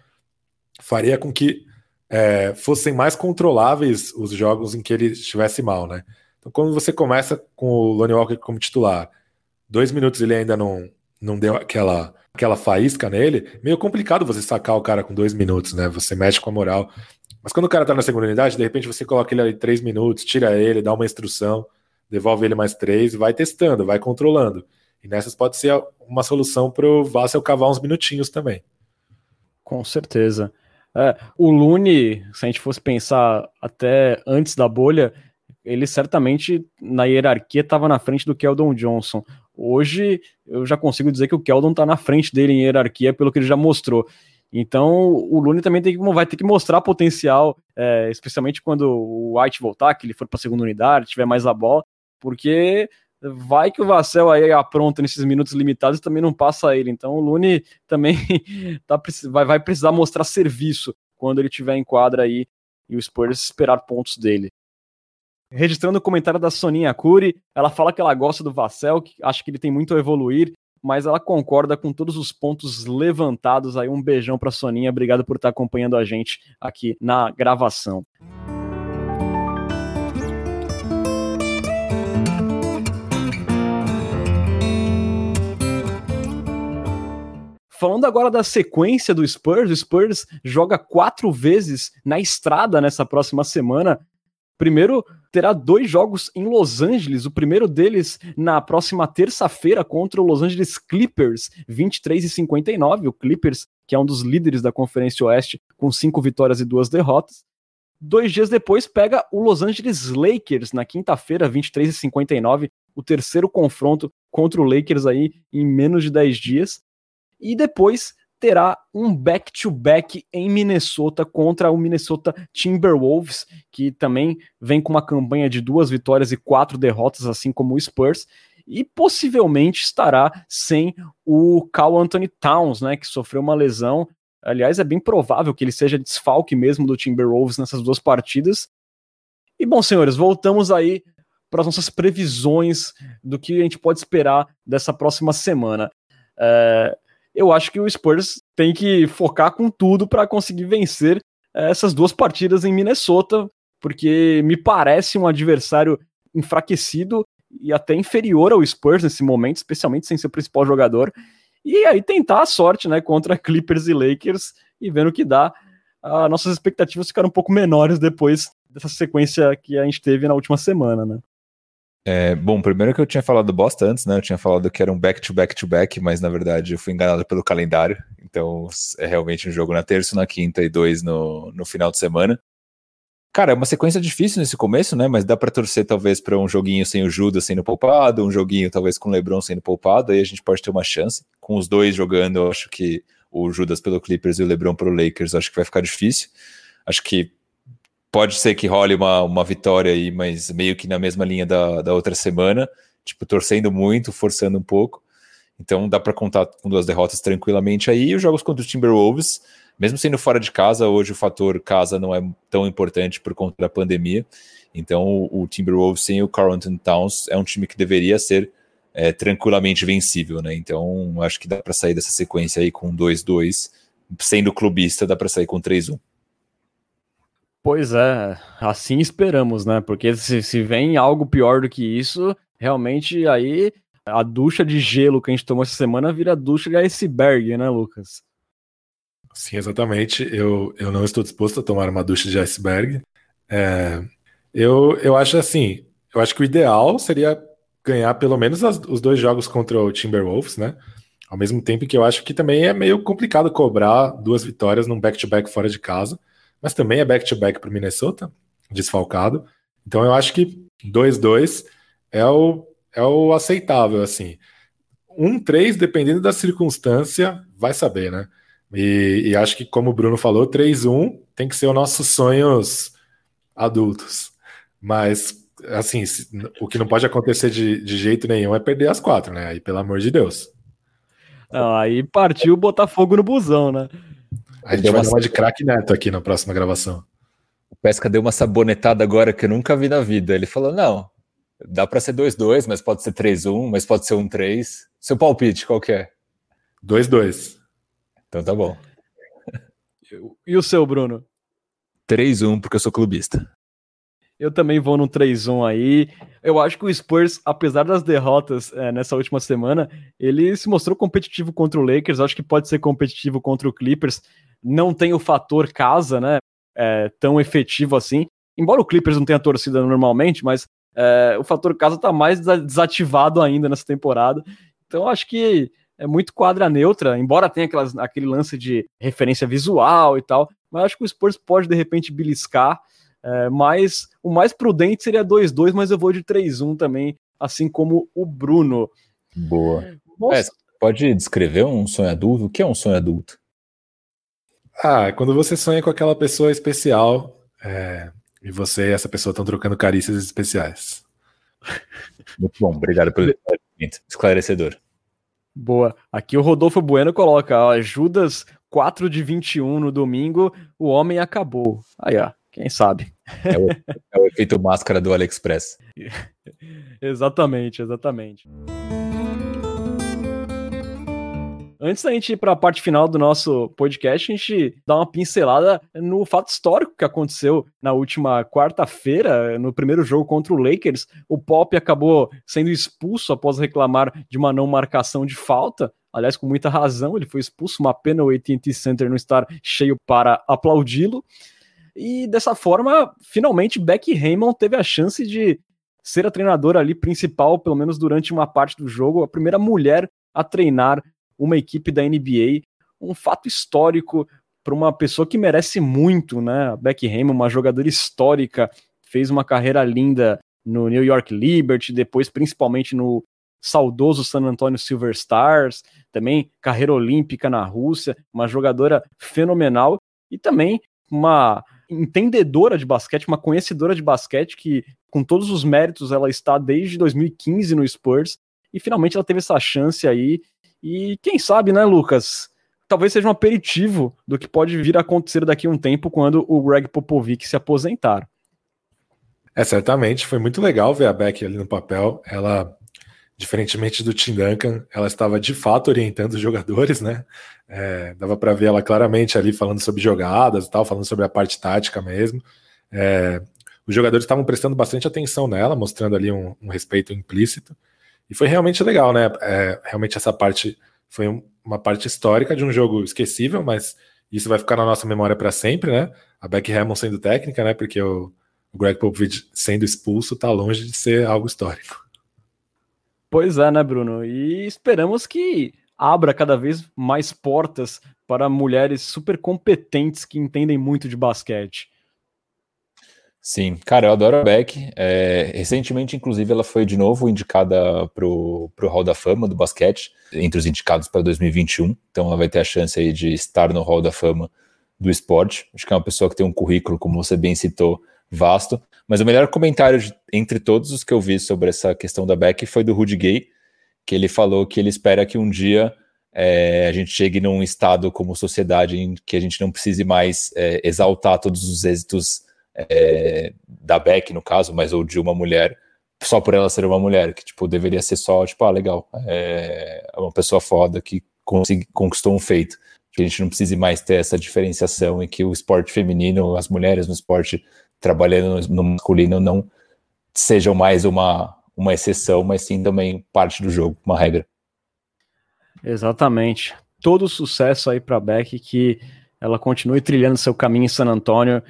faria com que é, fossem mais controláveis os jogos em que ele estivesse mal, né? Então, quando você começa com o Lonnie Walker como titular, dois minutos ele ainda não, não deu aquela, aquela faísca nele, meio complicado você sacar o cara com dois minutos, né? Você mexe com a moral. Mas quando o cara tá na segunda unidade, de repente você coloca ele ali três minutos, tira ele, dá uma instrução devolve ele mais três, vai testando, vai controlando. E nessas pode ser uma solução para o Vassel cavar uns minutinhos também. Com certeza. É, o Lune, se a gente fosse pensar até antes da bolha, ele certamente na hierarquia estava na frente do Keldon Johnson. Hoje eu já consigo dizer que o Keldon está na frente dele em hierarquia pelo que ele já mostrou. Então o Lune também tem que, vai ter que mostrar potencial, é, especialmente quando o White voltar, que ele for para a segunda unidade, tiver mais a bola porque vai que o Vassell aí apronta nesses minutos limitados e também não passa ele. Então o Lune também tá, vai, vai precisar mostrar serviço quando ele tiver em quadra aí e o Spurs esperar pontos dele. Registrando o comentário da Soninha Curi, ela fala que ela gosta do Vassell, que acha que ele tem muito a evoluir, mas ela concorda com todos os pontos levantados aí. Um beijão para Soninha, obrigado por estar acompanhando a gente aqui na gravação. Falando agora da sequência do Spurs, o Spurs joga quatro vezes na estrada nessa próxima semana. Primeiro, terá dois jogos em Los Angeles. O primeiro deles na próxima terça-feira contra o Los Angeles Clippers, 23 e 59. O Clippers, que é um dos líderes da Conferência Oeste, com cinco vitórias e duas derrotas. Dois dias depois, pega o Los Angeles Lakers na quinta-feira, 23 e 59. O terceiro confronto contra o Lakers aí em menos de 10 dias e depois terá um back-to-back -back em Minnesota contra o Minnesota Timberwolves, que também vem com uma campanha de duas vitórias e quatro derrotas, assim como o Spurs, e possivelmente estará sem o Cal Anthony Towns, né, que sofreu uma lesão. Aliás, é bem provável que ele seja desfalque mesmo do Timberwolves nessas duas partidas. E bom, senhores, voltamos aí para as nossas previsões do que a gente pode esperar dessa próxima semana. É, eu acho que o Spurs tem que focar com tudo para conseguir vencer eh, essas duas partidas em Minnesota, porque me parece um adversário enfraquecido e até inferior ao Spurs nesse momento, especialmente sem ser o principal jogador. E aí tentar a sorte, né, contra Clippers e Lakers e vendo o que dá. Ah, nossas expectativas ficaram um pouco menores depois dessa sequência que a gente teve na última semana, né? É, bom, primeiro que eu tinha falado bosta antes, né? Eu tinha falado que era um back-to-back-to-back, mas na verdade eu fui enganado pelo calendário. Então é realmente um jogo na terça, na quinta e dois no, no final de semana. Cara, é uma sequência difícil nesse começo, né? Mas dá para torcer talvez para um joguinho sem o Judas sendo poupado, um joguinho talvez com o LeBron sendo poupado, aí a gente pode ter uma chance. Com os dois jogando, eu acho que o Judas pelo Clippers e o LeBron pelo Lakers, acho que vai ficar difícil. Acho que pode ser que role uma, uma vitória aí, mas meio que na mesma linha da, da outra semana, tipo, torcendo muito, forçando um pouco. Então dá para contar com duas derrotas tranquilamente aí. E os jogos contra os Timberwolves mesmo sendo fora de casa, hoje o fator casa não é tão importante por conta da pandemia. Então, o, o Timberwolves sem o Carlton Towns é um time que deveria ser é, tranquilamente vencível, né? Então, acho que dá para sair dessa sequência aí com 2-2. Sendo clubista, dá para sair com 3-1. Pois é, assim esperamos, né? Porque se, se vem algo pior do que isso, realmente aí a ducha de gelo que a gente tomou essa semana vira ducha de iceberg, né, Lucas? Sim, exatamente. Eu, eu não estou disposto a tomar uma ducha de iceberg. É, eu, eu acho assim, eu acho que o ideal seria ganhar pelo menos as, os dois jogos contra o Timberwolves, né? Ao mesmo tempo que eu acho que também é meio complicado cobrar duas vitórias num back-to-back -back fora de casa, mas também é back-to-back para o Minnesota, desfalcado. Então eu acho que 2-2 é o, é o aceitável, assim. 1-3, dependendo da circunstância, vai saber, né? E, e, acho que, como o Bruno falou, 3-1 tem que ser os nossos sonhos adultos. Mas, assim, o que não pode acontecer de, de jeito nenhum é perder as quatro, né? Aí, pelo amor de Deus. Não, aí partiu botar fogo no busão, né? A gente vai dar uma de craque neto aqui na próxima gravação. O Pesca deu uma sabonetada agora que eu nunca vi na vida. Ele falou: não, dá para ser 2-2, mas pode ser 3-1, mas pode ser 1-3. Seu palpite, qual que é? 2-2. Então tá bom. E o seu, Bruno? 3-1, porque eu sou clubista. Eu também vou no 3-1 aí. Eu acho que o Spurs, apesar das derrotas é, nessa última semana, ele se mostrou competitivo contra o Lakers. Acho que pode ser competitivo contra o Clippers. Não tem o fator casa, né? É, tão efetivo assim. Embora o Clippers não tenha torcida normalmente, mas é, o fator casa tá mais desativado ainda nessa temporada. Então acho que é muito quadra neutra, embora tenha aquelas, aquele lance de referência visual e tal, mas acho que o Spurs pode de repente beliscar. É, mas o mais prudente seria 2-2, mas eu vou de 3-1 também, assim como o Bruno. Boa. É, pode descrever um sonho adulto? O que é um sonho adulto? Ah, quando você sonha com aquela pessoa especial é, e você e essa pessoa estão trocando carícias especiais. Muito bom, obrigado pelo esclarecedor. Boa. Aqui o Rodolfo Bueno coloca, ó, Judas 4 de 21 no domingo, o homem acabou. Aí, ó, quem sabe. É o, é o efeito máscara do AliExpress. exatamente, exatamente. Antes da gente ir para a parte final do nosso podcast, a gente dá uma pincelada no fato histórico que aconteceu na última quarta-feira, no primeiro jogo contra o Lakers. O Pop acabou sendo expulso após reclamar de uma não marcação de falta. Aliás, com muita razão, ele foi expulso. Uma pena o AT&T Center não estar cheio para aplaudi-lo. E dessa forma, finalmente, Becky Raymond teve a chance de ser a treinadora ali principal, pelo menos durante uma parte do jogo, a primeira mulher a treinar uma equipe da NBA, um fato histórico para uma pessoa que merece muito, né? A Becky Hammond, uma jogadora histórica, fez uma carreira linda no New York Liberty, depois principalmente no saudoso San Antonio Silver Stars, também carreira olímpica na Rússia, uma jogadora fenomenal e também uma entendedora de basquete, uma conhecedora de basquete que com todos os méritos ela está desde 2015 no Spurs e finalmente ela teve essa chance aí e quem sabe, né, Lucas? Talvez seja um aperitivo do que pode vir a acontecer daqui a um tempo quando o Greg Popovich se aposentar. É, certamente. Foi muito legal ver a Beck ali no papel. Ela, diferentemente do Tim Duncan, ela estava de fato orientando os jogadores, né? É, dava para ver ela claramente ali falando sobre jogadas e tal, falando sobre a parte tática mesmo. É, os jogadores estavam prestando bastante atenção nela, mostrando ali um, um respeito implícito. E foi realmente legal, né? É, realmente essa parte foi um, uma parte histórica de um jogo esquecível, mas isso vai ficar na nossa memória para sempre, né? A Beck Hammond sendo técnica, né? Porque o, o Greg Popovich sendo expulso tá longe de ser algo histórico. Pois é, né, Bruno? E esperamos que abra cada vez mais portas para mulheres super competentes que entendem muito de basquete. Sim, cara, eu adoro a Beck. É, recentemente, inclusive, ela foi de novo indicada para o Hall da Fama do basquete, entre os indicados para 2021. Então, ela vai ter a chance aí de estar no Hall da Fama do esporte. Acho que é uma pessoa que tem um currículo, como você bem citou, vasto. Mas o melhor comentário de, entre todos os que eu vi sobre essa questão da Beck foi do Rudy Gay, que ele falou que ele espera que um dia é, a gente chegue num estado como sociedade em que a gente não precise mais é, exaltar todos os êxitos é, da Beck, no caso, mas ou de uma mulher, só por ela ser uma mulher, que tipo, deveria ser só, tipo, ah, legal, é uma pessoa foda que conquistou um feito. Que a gente não precise mais ter essa diferenciação e que o esporte feminino, as mulheres no esporte trabalhando no masculino não sejam mais uma, uma exceção, mas sim também parte do jogo, uma regra. Exatamente. Todo sucesso aí para Beck, que ela continue trilhando seu caminho em San Antônio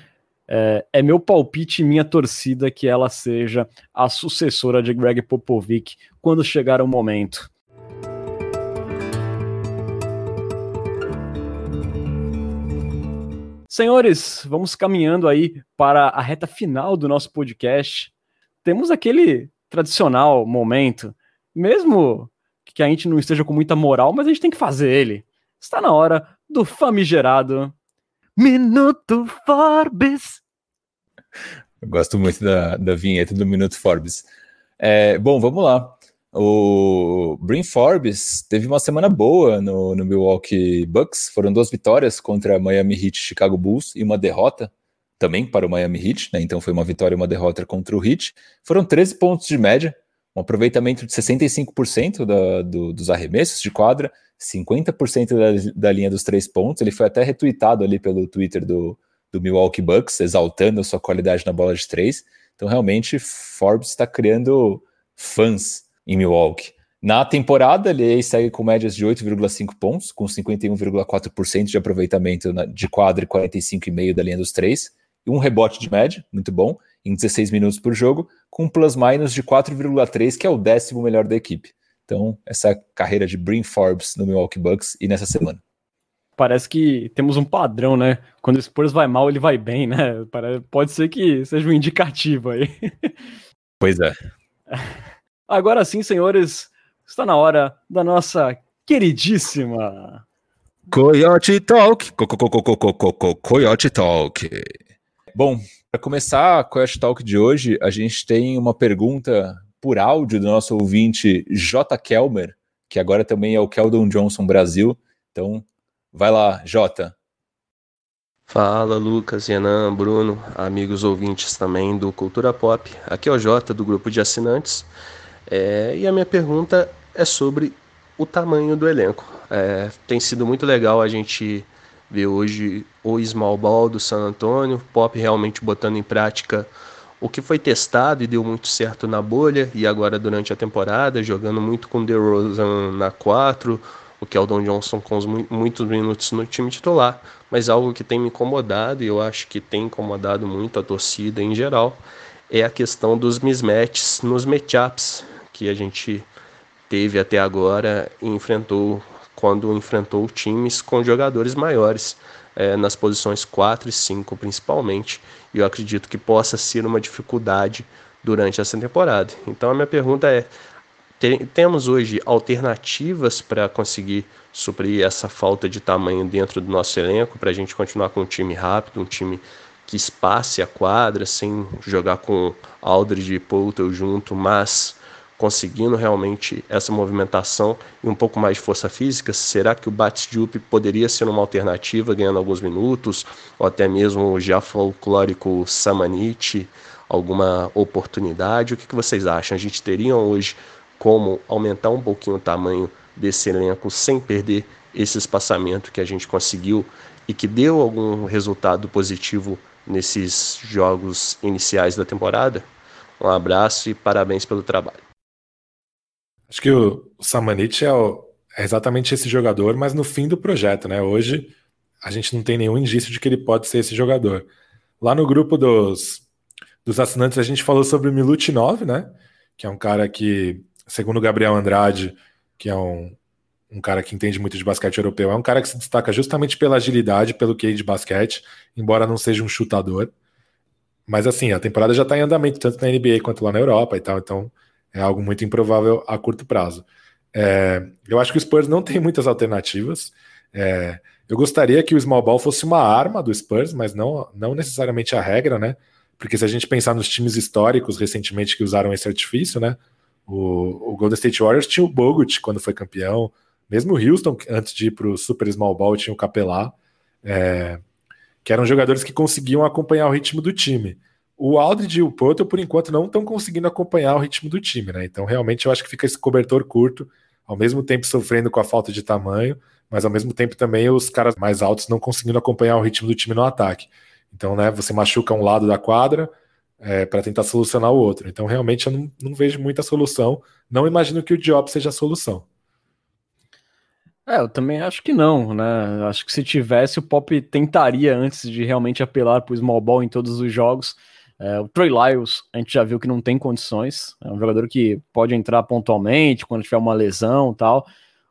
é, é, meu palpite e minha torcida que ela seja a sucessora de Greg Popovic quando chegar o momento. Senhores, vamos caminhando aí para a reta final do nosso podcast. Temos aquele tradicional momento, mesmo que a gente não esteja com muita moral, mas a gente tem que fazer ele. Está na hora do famigerado Minuto Forbes. Eu gosto muito da, da vinheta do Minuto Forbes. É, bom, vamos lá. O Brin Forbes teve uma semana boa no, no Milwaukee Bucks. Foram duas vitórias contra Miami Heat e Chicago Bulls e uma derrota também para o Miami Heat, né? Então foi uma vitória e uma derrota contra o Heat. Foram 13 pontos de média, um aproveitamento de 65% da, do, dos arremessos de quadra, 50% da, da linha dos três pontos. Ele foi até retweetado ali pelo Twitter do, do Milwaukee Bucks, exaltando a sua qualidade na bola de três. Então, realmente, Forbes está criando fãs em Milwaukee. Na temporada, ele segue com médias de 8,5 pontos, com 51,4% de aproveitamento de quadra e 45,5% da linha dos três, e um rebote de média, muito bom, em 16 minutos por jogo, com um plus-minus de 4,3, que é o décimo melhor da equipe. Então, essa carreira de Brin Forbes no Milwaukee Bucks e nessa semana parece que temos um padrão, né? Quando o Spurs vai mal, ele vai bem, né? Pode ser que seja um indicativo aí. Pois é. Agora sim, senhores, está na hora da nossa queridíssima Coyote Talk. Coyote Talk. Bom, para começar a Coyote Talk de hoje, a gente tem uma pergunta por áudio do nosso ouvinte J. Kelmer, que agora também é o Keldon Johnson Brasil. Então, Vai lá, Jota. Fala, Lucas, Renan, Bruno, amigos ouvintes também do Cultura Pop. Aqui é o Jota, do grupo de assinantes. É, e a minha pergunta é sobre o tamanho do elenco. É, tem sido muito legal a gente ver hoje o Small Ball do San Antonio, Pop realmente botando em prática o que foi testado e deu muito certo na bolha e agora durante a temporada, jogando muito com DeRozan na 4, o Keldon Johnson com os muitos minutos no time titular, mas algo que tem me incomodado e eu acho que tem incomodado muito a torcida em geral é a questão dos mismatches nos matchups que a gente teve até agora e enfrentou quando enfrentou times com jogadores maiores é, nas posições 4 e 5 principalmente e eu acredito que possa ser uma dificuldade durante essa temporada. Então a minha pergunta é: temos hoje alternativas para conseguir suprir essa falta de tamanho dentro do nosso elenco, para a gente continuar com um time rápido, um time que espace a quadra, sem jogar com Aldridge e Poulter junto, mas conseguindo realmente essa movimentação e um pouco mais de força física? Será que o Batsdiup poderia ser uma alternativa, ganhando alguns minutos, ou até mesmo o já folclórico Samanit, alguma oportunidade? O que, que vocês acham? A gente teria hoje como aumentar um pouquinho o tamanho desse elenco sem perder esse espaçamento que a gente conseguiu e que deu algum resultado positivo nesses jogos iniciais da temporada. Um abraço e parabéns pelo trabalho. Acho que o Samanit é, o, é exatamente esse jogador, mas no fim do projeto, né? Hoje a gente não tem nenhum indício de que ele pode ser esse jogador. Lá no grupo dos, dos assinantes a gente falou sobre o Milutinov, né? Que é um cara que segundo Gabriel Andrade, que é um, um cara que entende muito de basquete europeu, é um cara que se destaca justamente pela agilidade, pelo QI de basquete, embora não seja um chutador. Mas assim, a temporada já está em andamento, tanto na NBA quanto lá na Europa e tal, então é algo muito improvável a curto prazo. É, eu acho que o Spurs não tem muitas alternativas. É, eu gostaria que o small ball fosse uma arma do Spurs, mas não, não necessariamente a regra, né? Porque se a gente pensar nos times históricos recentemente que usaram esse artifício, né? O, o Golden State Warriors tinha o Bogut quando foi campeão, mesmo o Houston, antes de ir para o Super Small Ball, tinha o Capelá, é, que eram jogadores que conseguiam acompanhar o ritmo do time. O Aldridge e o Potter, por enquanto, não estão conseguindo acompanhar o ritmo do time, né? Então, realmente, eu acho que fica esse cobertor curto, ao mesmo tempo sofrendo com a falta de tamanho, mas ao mesmo tempo também os caras mais altos não conseguindo acompanhar o ritmo do time no ataque. Então, né, você machuca um lado da quadra é, para tentar solucionar o outro. Então, realmente, eu não, não vejo muita solução. Não imagino que o Diop seja a solução. É, eu também acho que não, né? Acho que se tivesse, o Pop tentaria antes de realmente apelar para o small ball em todos os jogos. É, o Trey Lyles, a gente já viu que não tem condições. É um jogador que pode entrar pontualmente quando tiver uma lesão tal.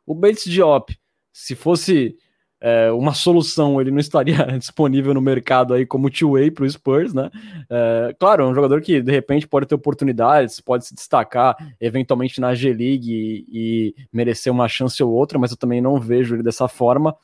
O Bates Diop, se fosse é, uma solução, ele não estaria disponível no mercado aí como two-way para o Spurs, né? É, claro, é um jogador que de repente pode ter oportunidades, pode se destacar eventualmente na G-League e, e, merecer uma chance ou outra, mas eu também não vejo ele dessa forma.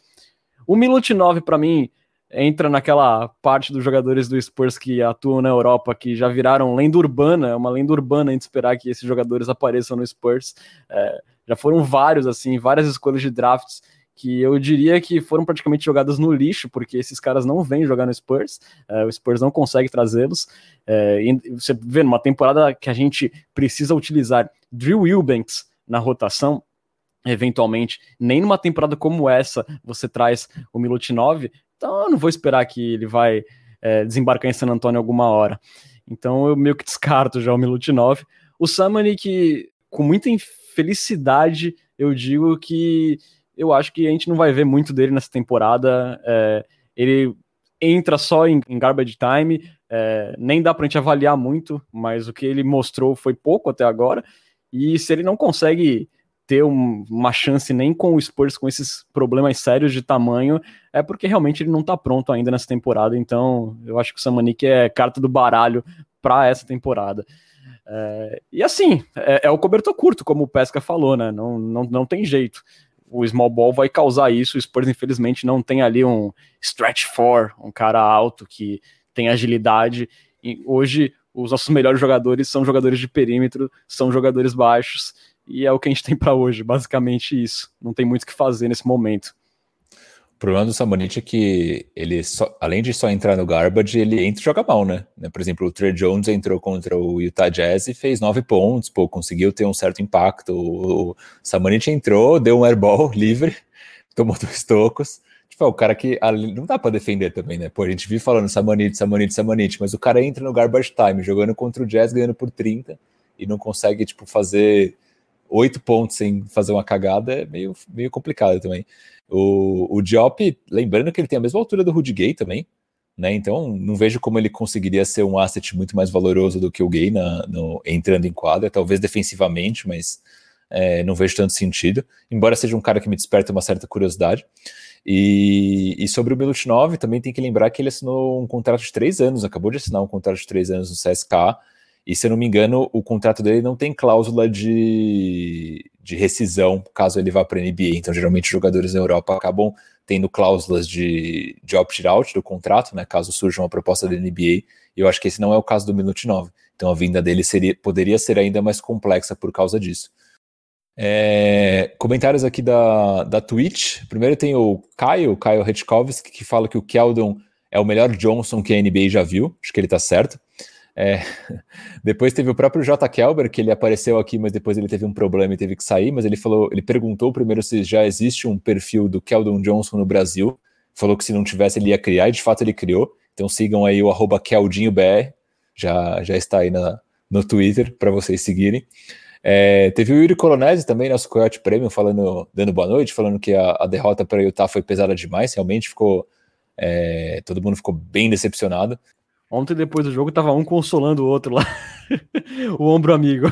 O Milutinov, para mim, entra naquela parte dos jogadores do Spurs que atuam na Europa, que já viraram lenda urbana, é uma lenda urbana de esperar que esses jogadores apareçam no Spurs. É, já foram vários, assim, várias escolhas de drafts que eu diria que foram praticamente jogadas no lixo, porque esses caras não vêm jogar no Spurs, é, o Spurs não consegue trazê-los. É, você vê numa temporada que a gente precisa utilizar Drew Wilbanks na rotação, eventualmente, nem numa temporada como essa você traz o Milutinov, então eu não vou esperar que ele vai é, desembarcar em San Antonio alguma hora. Então eu meio que descarto já o Milutinov. O Samani que, com muita infelicidade, eu digo que eu acho que a gente não vai ver muito dele nessa temporada. É, ele entra só em, em garbage time, é, nem dá pra gente avaliar muito, mas o que ele mostrou foi pouco até agora. E se ele não consegue ter um, uma chance nem com o Spurs com esses problemas sérios de tamanho, é porque realmente ele não tá pronto ainda nessa temporada. Então, eu acho que o Samanik é carta do baralho para essa temporada. É, e assim, é, é, o cobertor curto, como o Pesca falou, né? Não, não, não tem jeito. O small ball vai causar isso. O Spurs, infelizmente, não tem ali um stretch four, um cara alto que tem agilidade. E hoje, os nossos melhores jogadores são jogadores de perímetro, são jogadores baixos e é o que a gente tem para hoje, basicamente isso. Não tem muito o que fazer nesse momento. O problema do Samonite é que ele, só, além de só entrar no garbage, ele entra e joga mal, né? Por exemplo, o Trey Jones entrou contra o Utah Jazz e fez nove pontos, pô, conseguiu ter um certo impacto. O, Samonite entrou, deu um airball livre, tomou dois tocos. Tipo, é o cara que não dá para defender também, né? Pô, a gente vive falando Samonite, Samonite, Samonite, mas o cara entra no garbage time, jogando contra o Jazz, ganhando por 30 e não consegue, tipo, fazer oito pontos sem fazer uma cagada é meio, meio complicado também. O, o Diop, lembrando que ele tem a mesma altura do Rudy Gay também, né? Então não vejo como ele conseguiria ser um asset muito mais valoroso do que o Gay na, no, entrando em quadra, talvez defensivamente, mas é, não vejo tanto sentido, embora seja um cara que me desperta uma certa curiosidade. E, e sobre o Milutinov, também tem que lembrar que ele assinou um contrato de três anos, acabou de assinar um contrato de três anos no CSK, e se eu não me engano, o contrato dele não tem cláusula de, de rescisão caso ele vá para a NBA. Então, geralmente, jogadores na Europa acabam tendo cláusulas de, de opt-out do contrato, né? Caso surja uma proposta da NBA. E eu acho que esse não é o caso do 9. Então, a vinda dele seria, poderia ser ainda mais complexa por causa disso. É, comentários aqui da, da Twitch. Primeiro tem o Caio, Caio Retkovski, que fala que o Keldon é o melhor Johnson que a NBA já viu. Acho que ele está certo. É, depois teve o próprio J. Kelber, que ele apareceu aqui, mas depois ele teve um problema e teve que sair. Mas ele falou, ele perguntou primeiro se já existe um perfil do Keldon Johnson no Brasil. Falou que se não tivesse, ele ia criar, e de fato ele criou. Então sigam aí o arroba KeldinhoBR, já, já está aí na, no Twitter para vocês seguirem. É, teve o Yuri Colonese também, nosso Coyote Premium, falando, dando boa noite, falando que a, a derrota para Utah foi pesada demais, realmente ficou. É, todo mundo ficou bem decepcionado. Ontem, depois do jogo, tava um consolando o outro lá. o ombro amigo.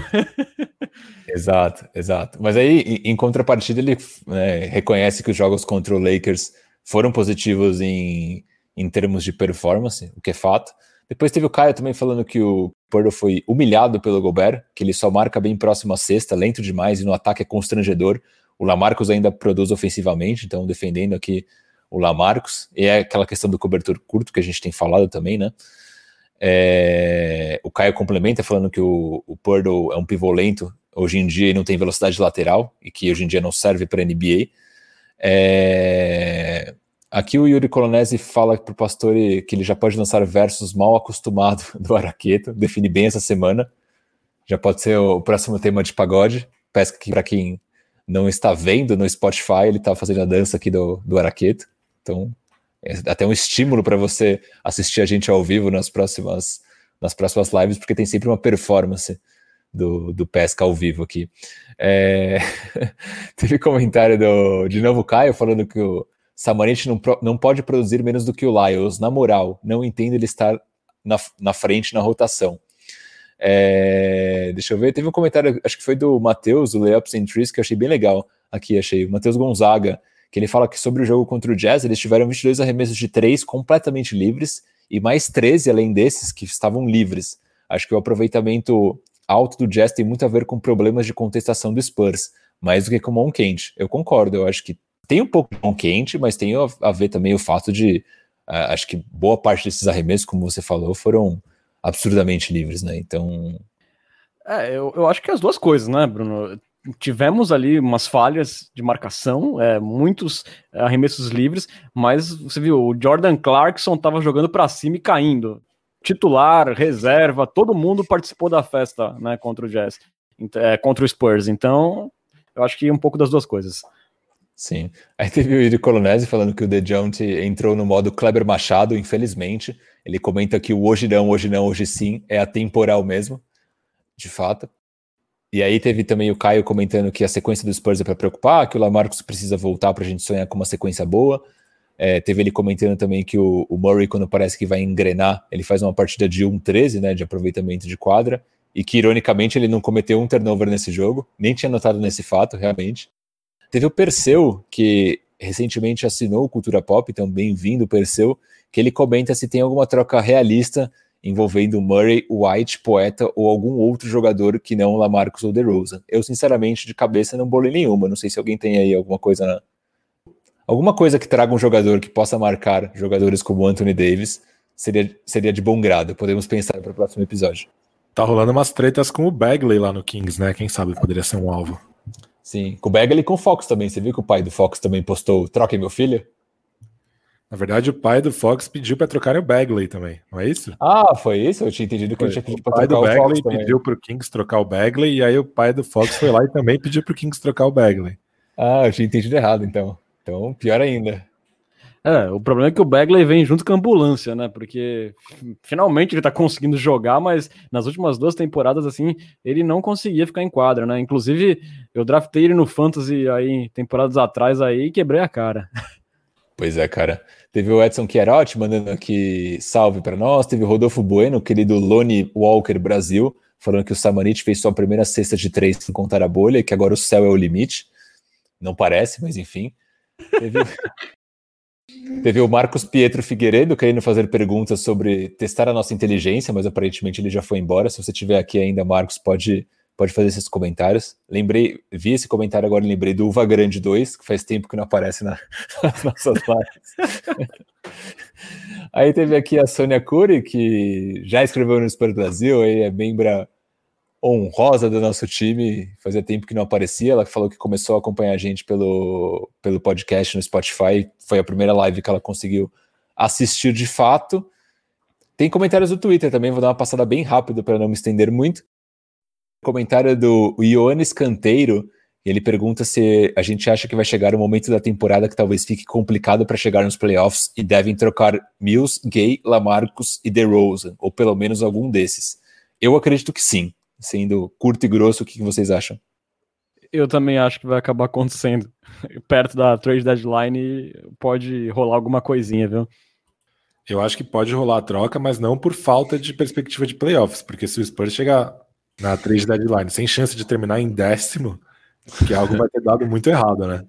exato, exato. Mas aí, em contrapartida, ele né, reconhece que os jogos contra o Lakers foram positivos em, em termos de performance, o que é fato. Depois teve o Caio também falando que o Purdue foi humilhado pelo Gobert, que ele só marca bem próximo à cesta, lento demais e no ataque é constrangedor. O Lamarcus ainda produz ofensivamente, então defendendo aqui o Lamarcus. E é aquela questão do cobertor curto que a gente tem falado também, né? É... O Caio complementa falando que o, o Purdue é um pivô lento hoje em dia e não tem velocidade lateral e que hoje em dia não serve para NBA. É... Aqui o Yuri Colonese fala para o Pastore que ele já pode lançar versos mal acostumado do Araqueto, define bem essa semana. Já pode ser o próximo tema de pagode. Pesca que para quem não está vendo no Spotify, ele está fazendo a dança aqui do, do Araqueto. Então, é até um estímulo para você assistir a gente ao vivo nas próximas, nas próximas lives, porque tem sempre uma performance do, do Pesca ao vivo aqui. É... Teve comentário do, de novo Caio falando que o Samarit não, não pode produzir menos do que o Lyles. Na moral, não entendo ele estar na, na frente na rotação. É... Deixa eu ver, teve um comentário, acho que foi do Matheus, do Layups and Trees, que eu achei bem legal. Aqui achei, o Matheus Gonzaga, que ele fala que sobre o jogo contra o Jazz, eles tiveram 22 arremessos de 3 completamente livres e mais 13 além desses que estavam livres. Acho que o aproveitamento alto do Jazz tem muito a ver com problemas de contestação do Spurs, mais do que com mão quente. Eu concordo, eu acho que tem um pouco de mão quente, mas tem a ver também o fato de uh, acho que boa parte desses arremessos, como você falou, foram absurdamente livres, né? Então. É, eu, eu acho que as duas coisas, né, Bruno? Tivemos ali umas falhas de marcação, é, muitos arremessos livres, mas você viu, o Jordan Clarkson estava jogando para cima e caindo titular, reserva, todo mundo participou da festa, né, contra o Jazz, é, contra o Spurs. Então, eu acho que um pouco das duas coisas. Sim. Aí teve o Iri Colonese falando que o DeJounte entrou no modo Kleber Machado, infelizmente. Ele comenta que o hoje não, hoje não, hoje sim é atemporal mesmo, de fato. E aí teve também o Caio comentando que a sequência do Spurs é para preocupar, que o Lamarcus precisa voltar para a gente sonhar com uma sequência boa. É, teve ele comentando também que o, o, Murray, quando parece que vai engrenar, ele faz uma partida de 1-13, né, de aproveitamento de quadra, e que ironicamente ele não cometeu um turnover nesse jogo, nem tinha notado nesse fato, realmente. Teve o Perseu, que recentemente assinou o Cultura Pop, então bem-vindo, Perseu, que ele comenta se tem alguma troca realista envolvendo Murray, White, Poeta ou algum outro jogador que não Lamarcus ou DeRozan. Eu, sinceramente, de cabeça não bolei nenhuma, não sei se alguém tem aí alguma coisa na, alguma coisa que traga um jogador que possa marcar jogadores como Anthony Davis seria, seria de bom grado. Podemos pensar para o próximo episódio. Tá rolando umas tretas com o Bagley lá no Kings, né? Quem sabe poderia ser um alvo. Sim, com o Bagley e com o Fox também. Você viu que o pai do Fox também postou troque meu filho? Na verdade, o pai do Fox pediu para trocar o Bagley também, não é isso? Ah, foi isso? Eu tinha entendido que foi. ele tinha pedido para trocar o Bagley O pai do Bagley pediu para o Kings trocar o Bagley e aí o pai do Fox foi lá e também pediu para o Kings trocar o Bagley. Ah, eu tinha entendido errado então. Então, pior ainda. É, o problema é que o Bagley vem junto com a ambulância, né? Porque finalmente ele tá conseguindo jogar, mas nas últimas duas temporadas, assim, ele não conseguia ficar em quadra, né? Inclusive, eu draftei ele no Fantasy aí, temporadas atrás aí, e quebrei a cara. Pois é, cara. Teve o Edson Chiarotti mandando aqui salve para nós. Teve o Rodolfo Bueno, querido Lone Walker Brasil, falando que o Samanit fez sua primeira cesta de três sem contar a bolha, e que agora o céu é o limite. Não parece, mas enfim. Teve, teve o Marcos Pietro Figueiredo querendo fazer perguntas sobre testar a nossa inteligência, mas aparentemente ele já foi embora. Se você estiver aqui ainda, Marcos, pode, pode fazer esses comentários. Lembrei, vi esse comentário agora, lembrei do Uva Grande 2, que faz tempo que não aparece na, nas nossas lives. aí teve aqui a Sônia Cury, que já escreveu no Sport Brasil, aí é membra honrosa do nosso time, fazia tempo que não aparecia. Ela falou que começou a acompanhar a gente pelo, pelo podcast no Spotify. Foi a primeira live que ela conseguiu assistir de fato. Tem comentários do Twitter também, vou dar uma passada bem rápido para não me estender muito. Comentário do Ioannis Canteiro, ele pergunta se a gente acha que vai chegar um momento da temporada que talvez fique complicado para chegar nos playoffs e devem trocar Mills, Gay, Lamarcus e DeRozan, ou pelo menos algum desses. Eu acredito que sim sendo curto e grosso, o que vocês acham? Eu também acho que vai acabar acontecendo. Perto da trade deadline pode rolar alguma coisinha, viu? Eu acho que pode rolar a troca, mas não por falta de perspectiva de playoffs, porque se o Spurs chegar na trade deadline sem chance de terminar em décimo, que algo vai ter dado muito errado, né?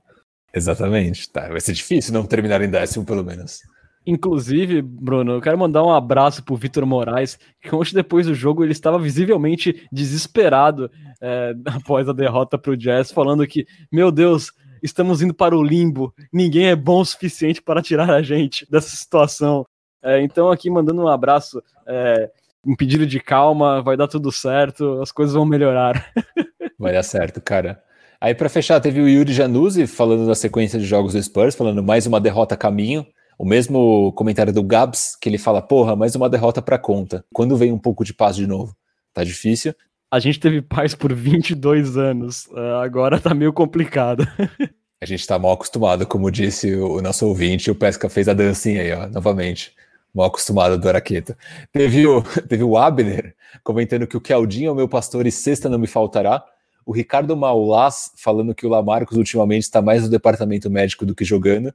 Exatamente. Tá, vai ser difícil não terminar em décimo, pelo menos. Inclusive, Bruno, eu quero mandar um abraço pro Vitor Moraes, que ontem depois do jogo ele estava visivelmente desesperado é, após a derrota pro Jazz, falando que, meu Deus, estamos indo para o limbo, ninguém é bom o suficiente para tirar a gente dessa situação. É, então, aqui mandando um abraço, é, um pedido de calma, vai dar tudo certo, as coisas vão melhorar. Vai dar certo, cara. Aí, para fechar, teve o Yuri Januzzi falando da sequência de jogos do Spurs, falando mais uma derrota a caminho. O mesmo comentário do Gabs, que ele fala, porra, mais uma derrota para conta. Quando vem um pouco de paz de novo? Tá difícil. A gente teve paz por 22 anos, é, agora tá meio complicado. A gente tá mal acostumado, como disse o nosso ouvinte, o Pesca fez a dancinha aí, ó, novamente. Mal acostumado do Araqueta. Teve o, teve o Abner comentando que o Keldinho é o meu pastor e sexta não me faltará. O Ricardo Maulás falando que o Lamarcos ultimamente está mais no departamento médico do que jogando.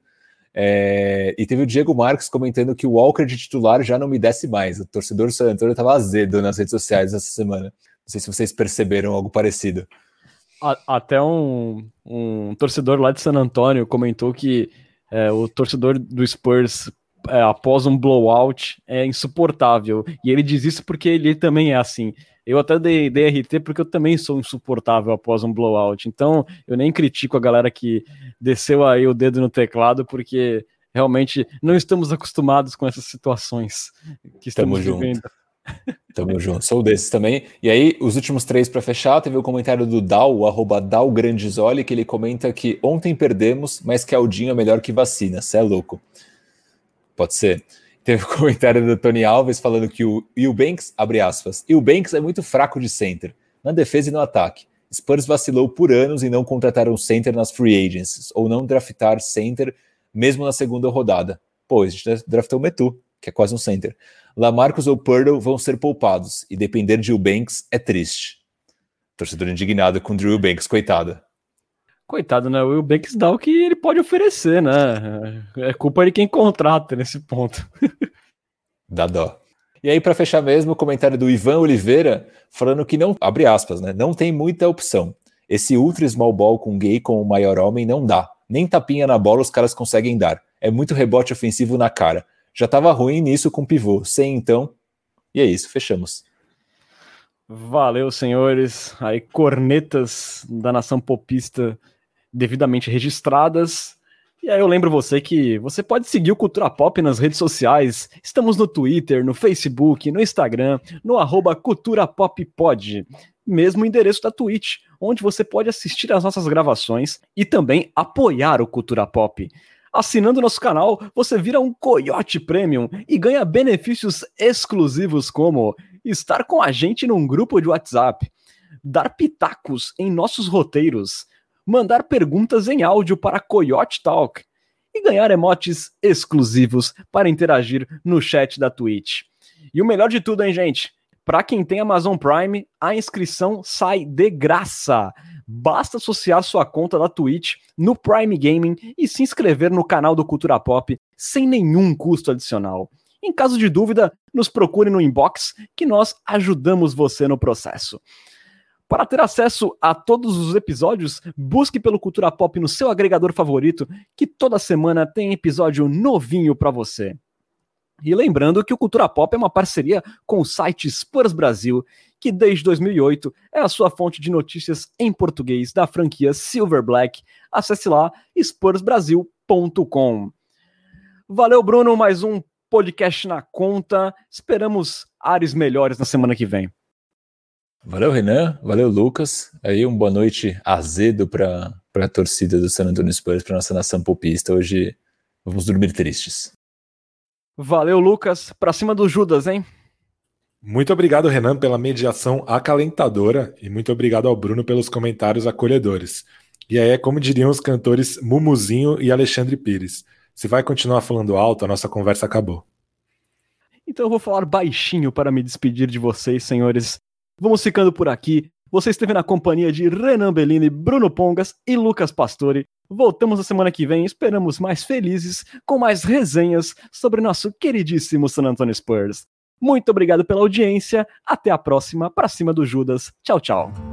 É, e teve o Diego Marques comentando que o Walker de titular já não me desce mais. O torcedor do San Antonio estava azedo nas redes sociais essa semana. Não sei se vocês perceberam algo parecido. Até um, um torcedor lá de San Antonio comentou que é, o torcedor do Spurs após um blowout é insuportável. E ele diz isso porque ele também é assim. Eu até dei, dei RT porque eu também sou insuportável após um blowout. Então, eu nem critico a galera que desceu aí o dedo no teclado, porque realmente não estamos acostumados com essas situações que estamos Tamo vivendo. Junto. Tamo junto, sou desses também. E aí, os últimos três para fechar, teve o comentário do Dal, o arroba Dal Grandizoli, que ele comenta que ontem perdemos, mas que Aldinho é melhor que vacina. Cê é louco. Pode ser. Teve um comentário do Tony Alves falando que o Eubanks, abre aspas, Eubanks é muito fraco de center, na defesa e no ataque. Spurs vacilou por anos em não contratar um center nas free agencies, ou não draftar center mesmo na segunda rodada. Pô, a gente draftou o Metu, que é quase um center. Lamarcus ou Purdle vão ser poupados, e depender de Eubanks é triste. Torcedor indignado com Drew Eubanks, coitada. Coitado, né? O Will Banks dá o que ele pode oferecer, né? É culpa de quem contrata nesse ponto. dá dó. E aí, para fechar mesmo, o comentário do Ivan Oliveira, falando que não, abre aspas, né? Não tem muita opção. Esse ultra small ball com gay com o maior homem não dá. Nem tapinha na bola os caras conseguem dar. É muito rebote ofensivo na cara. Já tava ruim nisso com pivô. Sem então. E é isso, fechamos. Valeu, senhores. Aí, cornetas da nação popista devidamente registradas. E aí eu lembro você que você pode seguir o Cultura Pop nas redes sociais. Estamos no Twitter, no Facebook, no Instagram, no arroba Cultura Pop Pod. Mesmo endereço da Twitch, onde você pode assistir às nossas gravações e também apoiar o Cultura Pop. Assinando nosso canal, você vira um Coyote Premium e ganha benefícios exclusivos como estar com a gente num grupo de WhatsApp, dar pitacos em nossos roteiros, mandar perguntas em áudio para Coyote Talk e ganhar emotes exclusivos para interagir no chat da Twitch. E o melhor de tudo, hein, gente? Para quem tem Amazon Prime, a inscrição sai de graça. Basta associar sua conta da Twitch no Prime Gaming e se inscrever no canal do Cultura Pop sem nenhum custo adicional. Em caso de dúvida, nos procure no inbox que nós ajudamos você no processo. Para ter acesso a todos os episódios, busque pelo Cultura Pop no seu agregador favorito, que toda semana tem episódio novinho para você. E lembrando que o Cultura Pop é uma parceria com o site Spurs Brasil, que desde 2008 é a sua fonte de notícias em português da franquia Silver Black. Acesse lá spursbrasil.com. Valeu, Bruno, mais um podcast na conta. Esperamos ares melhores na semana que vem. Valeu, Renan. Valeu, Lucas. Aí, um boa noite azedo para a torcida do San Antonio Spurs, para nossa nação popista. Hoje vamos dormir tristes. Valeu, Lucas. Para cima do Judas, hein? Muito obrigado, Renan, pela mediação acalentadora e muito obrigado ao Bruno pelos comentários acolhedores. E aí é como diriam os cantores Mumuzinho e Alexandre Pires. Se vai continuar falando alto, a nossa conversa acabou. Então eu vou falar baixinho para me despedir de vocês, senhores Vamos ficando por aqui. Você esteve na companhia de Renan Bellini, Bruno Pongas e Lucas Pastore. Voltamos na semana que vem, esperamos mais felizes, com mais resenhas sobre nosso queridíssimo San Antonio Spurs. Muito obrigado pela audiência, até a próxima, para cima do Judas. Tchau, tchau.